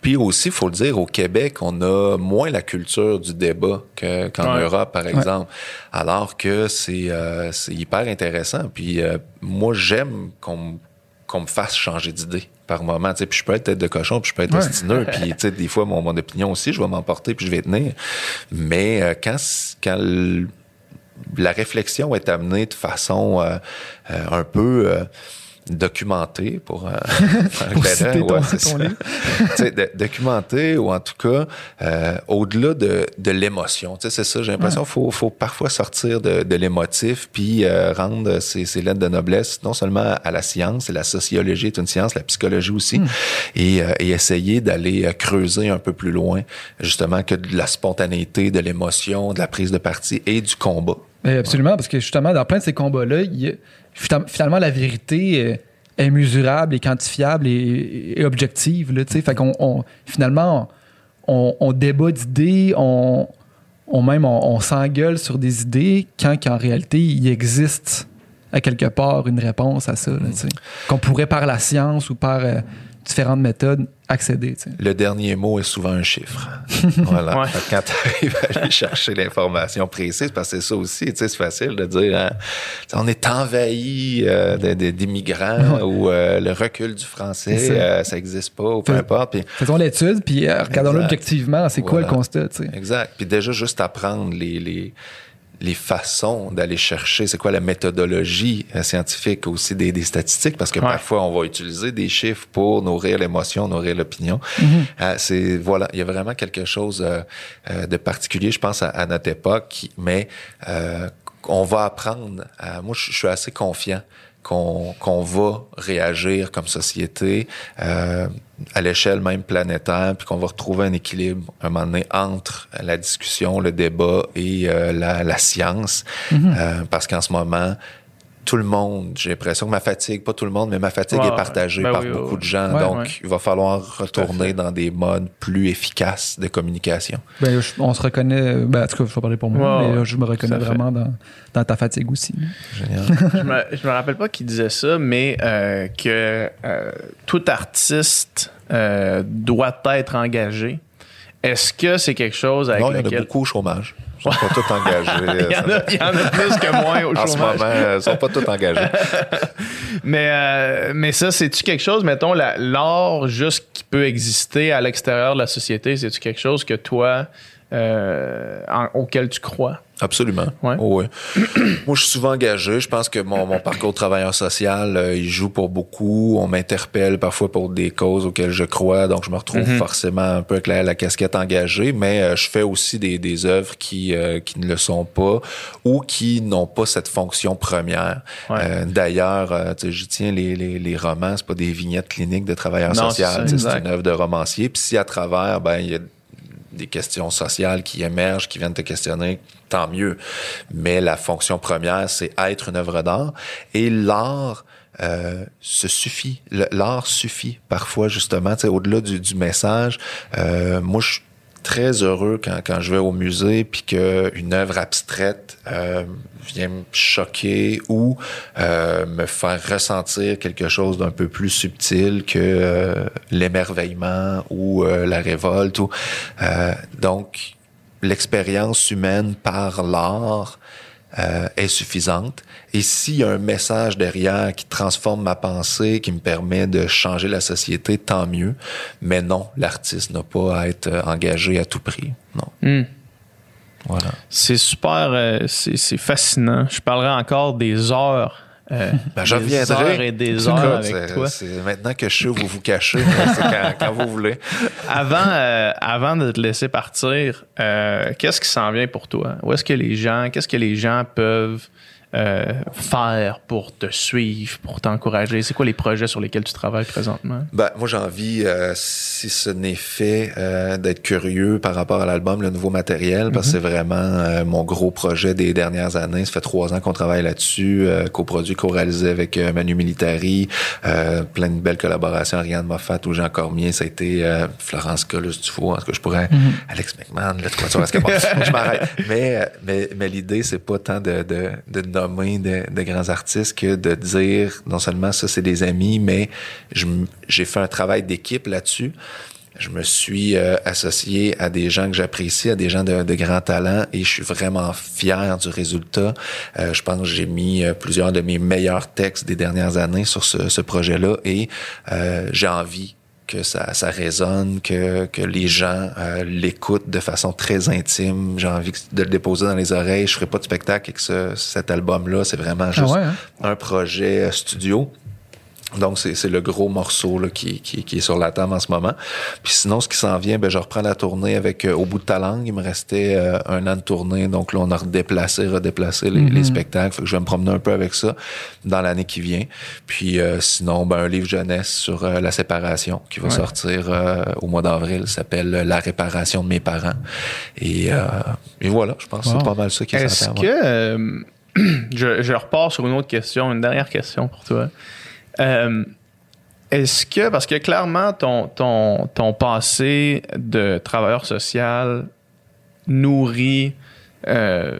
Puis aussi, il faut le dire, au Québec, on a moins la culture du débat que- qu'en Ouais. Europe, par exemple. Alors que c'est euh, c'est hyper intéressant. Puis euh, moi, j'aime qu'on me fasse changer d'idée par moment. Puis je peux être tête de cochon, puis je peux être ostineux. Puis tu sais, des fois, mon, mon opinion aussi, je vais m'emporter, puis je vais tenir. Mais euh, quand, quand la réflexion est amenée de façon euh, euh, un peu documentée pour, euh, un Pour d'œil, ton- ouais, ton de- documenté ou en tout cas euh, au-delà de, de l'émotion. Tu sais, c'est ça, j'ai l'impression qu'il faut, faut parfois sortir de, de l'émotif puis euh, rendre ces, ces lettres de noblesse non seulement à la science, et la sociologie est une science, la psychologie aussi, et, euh, et essayer d'aller euh, creuser un peu plus loin justement que de la spontanéité, de l'émotion, de la prise de parti et du combat. Mais absolument, parce que justement, dans plein de ces combats-là, il y a- finalement, la vérité euh, est mesurable et quantifiable et, objective. Là, fait qu'on, on- finalement, on, débat d'idées, on, on même on, s'engueule sur des idées quand qu'en réalité, il existe à quelque part une réponse à ça. Qu'on pourrait par la science ou par euh, différentes méthodes accéder. Le dernier mot est souvent un chiffre. voilà. Ouais. Fait que Quand tu arrives à aller chercher l'information précise, parce que c'est ça aussi, c'est facile de dire, hein, on est envahi euh, d'immigrants ou euh, le recul du français, ça. euh, ça n'existe pas ou peu Fais- importe. Puis, Faisons l'étude, puis euh, regardons-le objectivement. C'est quoi le constat? exact. Puis déjà, juste apprendre les, les, les façons d'aller chercher, c'est quoi la méthodologie euh, scientifique aussi des, des statistiques, parce que Ouais. parfois on va utiliser des chiffres pour nourrir l'émotion, nourrir l'opinion. Euh, c'est voilà, il y a vraiment quelque chose euh, de particulier, je pense, à, à notre époque, mais euh, on va apprendre. À, moi, je suis assez confiant qu'on va réagir comme société euh, à l'échelle même planétaire, puis qu'on va retrouver un équilibre un moment donné entre la discussion, le débat et euh, la, la science, Euh, parce qu'en ce moment tout le monde, j'ai l'impression que ma fatigue, pas tout le monde, mais ma fatigue Ouais, est partagée ben par oui, beaucoup oui, de gens. Ouais, donc, ouais. il va falloir retourner dans des modes plus efficaces de communication. Ben, je- on se reconnaît, ben, en tout cas, je vais parler pour moi, Ouais, mais je me reconnais vraiment dans, dans ta fatigue aussi. Génial. je, me, je me rappelle pas qui disait ça, mais euh, que euh, tout artiste euh, doit être engagé. Est-ce que c'est quelque chose avec non, il y en a beaucoup au chômage. Ils sont pas tous engagés. il, y en a, il y en a plus que moins au en ce moment, euh, ils sont pas tous engagés. Mais, euh, mais ça, c'est-tu quelque chose, mettons, la- l'art juste qui peut exister à l'extérieur de la société, c'est-tu quelque chose que toi, euh, en- auquel tu crois? Absolument. Ouais. Oh, ouais. Moi, je suis souvent engagé. Je pense que mon, mon parcours de travailleur social, euh, il joue pour beaucoup. On m'interpelle parfois pour des causes auxquelles je crois. Donc, je me retrouve Mhm. forcément un peu avec la, la casquette engagée. Mais euh, je fais aussi des, des œuvres qui, euh, qui ne le sont pas ou qui n'ont pas cette fonction première. Ouais. D'ailleurs, j'y tiens les, les, les romans. C'est pas des vignettes cliniques de travailleurs social. c'est une œuvre de romancier. Puis si à travers, ben, il y a des questions sociales qui émergent, qui viennent te questionner, tant mieux. Mais la fonction première, c'est être une œuvre d'art. Et l'art euh, se suffit. L'art suffit parfois, justement, au-delà du, message. Euh, moi, je très heureux quand, quand je vais au musée puis qu'une œuvre abstraite euh, vient me choquer ou euh, me faire ressentir quelque chose d'un peu plus subtil que euh, l'émerveillement ou la révolte. Ou, donc, l'expérience humaine par l'art euh, est suffisante. Et s'il y a un message derrière qui transforme ma pensée, qui me permet de changer la société, tant mieux. Mais non, l'artiste n'a pas à être euh, engagé à tout prix. Non. Hmm. Voilà. C'est super, euh, c'est c'est fascinant. Je parlerai encore des heures euh, Ben, je des reviendrai. heures et des heures avec toi. C'est maintenant que je sais où vous vous cachez, c'est quand, quand vous voulez. Avant, euh, avant de te laisser partir, euh, qu'est-ce qui s'en vient pour toi? Où est-ce que les gens, qu'est-ce que les gens peuvent euh, faire pour te suivre, pour t'encourager? C'est quoi les projets sur lesquels tu travailles présentement? Ben, moi, j'ai envie, euh, si ce n'est fait, euh, d'être curieux par rapport à l'album, le nouveau matériel, parce que c'est vraiment mon gros projet des dernières années. Ça fait trois ans qu'on travaille là-dessus, coproduit, co-réalisé avec Manu Militari, plein de belles collaborations, Ariane Moffat ou Jean Cormier, ça a été Florence Colus Dufault, en tout cas, je pourrais, Alex McMahon, le quoi, tu vois, bon, je m'arrête. Mais, mais, mais l'idée, c'est pas tant de, de, de nommer de, de grands artistes que de dire, non seulement ça, c'est des amis, mais j'ai fait un travail d'équipe là-dessus. Je me suis euh, associé à des gens que j'apprécie, à des gens de, de grand talent et je suis vraiment fier du résultat. Euh, je pense que j'ai mis euh, plusieurs de mes meilleurs textes des dernières années sur ce, ce projet-là et euh, j'ai envie que ça, ça résonne, que, que les gens euh, l'écoutent de façon très intime. J'ai envie de le déposer dans les oreilles. Je ferai pas de spectacle avec ce, cet album-là. C'est vraiment juste ouais, hein? un projet studio. Donc, c'est le gros morceau là, qui, qui, qui est sur la table en ce moment. Puis sinon, ce qui s'en vient, ben, je reprends la tournée avec euh, Au bout de ta langue. Il me restait euh, un an de tournée. Donc là, on a redéplacé, redéplacé les, les spectacles. Fait que je vais me promener un peu avec ça dans l'année qui vient. Puis euh, sinon, ben, un livre jeunesse sur euh, la séparation qui va Ouais. sortir euh, au mois d'avril. s'appelle La réparation de mes parents. Et, euh, et voilà, je pense que c'est pas mal ça qui Est-ce s'entend. que. euh, je, je repars sur une autre question, une dernière question pour toi. Euh, Est-ce que, parce que clairement, ton, ton, ton passé de travailleur social nourrit euh,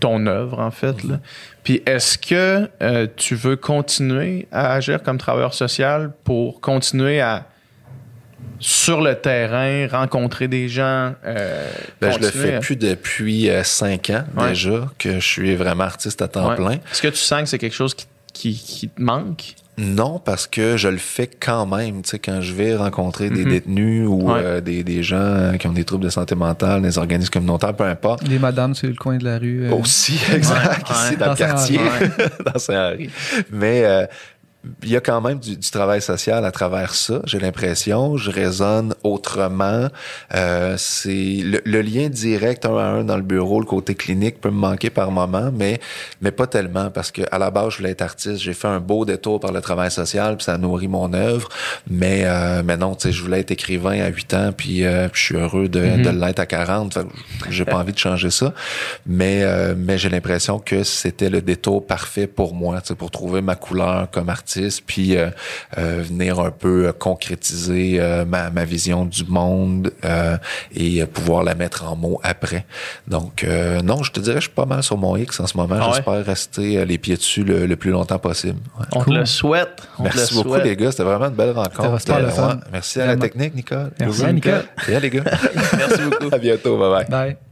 ton œuvre, en fait. là. Puis est-ce que euh, tu veux continuer à agir comme travailleur social pour continuer à, sur le terrain, rencontrer des gens? euh, Ben, je le fais à- plus depuis cinq ans Ouais. déjà que je suis vraiment artiste à temps Ouais. plein. Est-ce que tu sens que c'est quelque chose qui, qui, qui te manque? Non, parce que je le fais quand même. Tu sais, quand je vais rencontrer des Mhm. détenus ou Ouais. euh, des, des gens euh, qui ont des troubles de santé mentale, des organismes communautaires, peu importe. Les madames sur le coin de la rue. euh, Aussi, exact, Ouais, ici ouais. dans, le quartier, dans Saint-Henri. Mais euh, il y a quand même du, du travail social à travers ça. J'ai l'impression, je raisonne autrement. Euh, c'est le, le lien direct un à un dans le bureau, le côté clinique peut me manquer par moment, mais mais pas tellement parce que à la base je voulais être artiste. J'ai fait un beau détour par le travail social, puis ça nourrit mon œuvre. Mais euh, mais non, tu sais, je voulais être écrivain à 8 ans, puis euh, puis je suis heureux de, de l'être à 40. Fait que J'ai pas envie de changer ça, mais euh, mais j'ai l'impression que c'était le détour parfait pour moi, tu sais, pour trouver ma couleur comme artiste, puis euh, euh, venir un peu euh, concrétiser euh, ma, ma vision du monde euh, et pouvoir la mettre en mots après. Donc euh, non, je te dirais, je suis pas mal sur mon X en ce moment. Ah ouais? J'espère rester les pieds dessus le, le plus longtemps possible. Ouais. On Cool. te le souhaite. On te Merci le beaucoup souhaite. les gars, c'était vraiment une belle rencontre. C'était. Merci à la technique, Nicole. Merci, Nicole. Nicole. Bien les gars. Merci beaucoup. à bientôt, bye bye. Bye.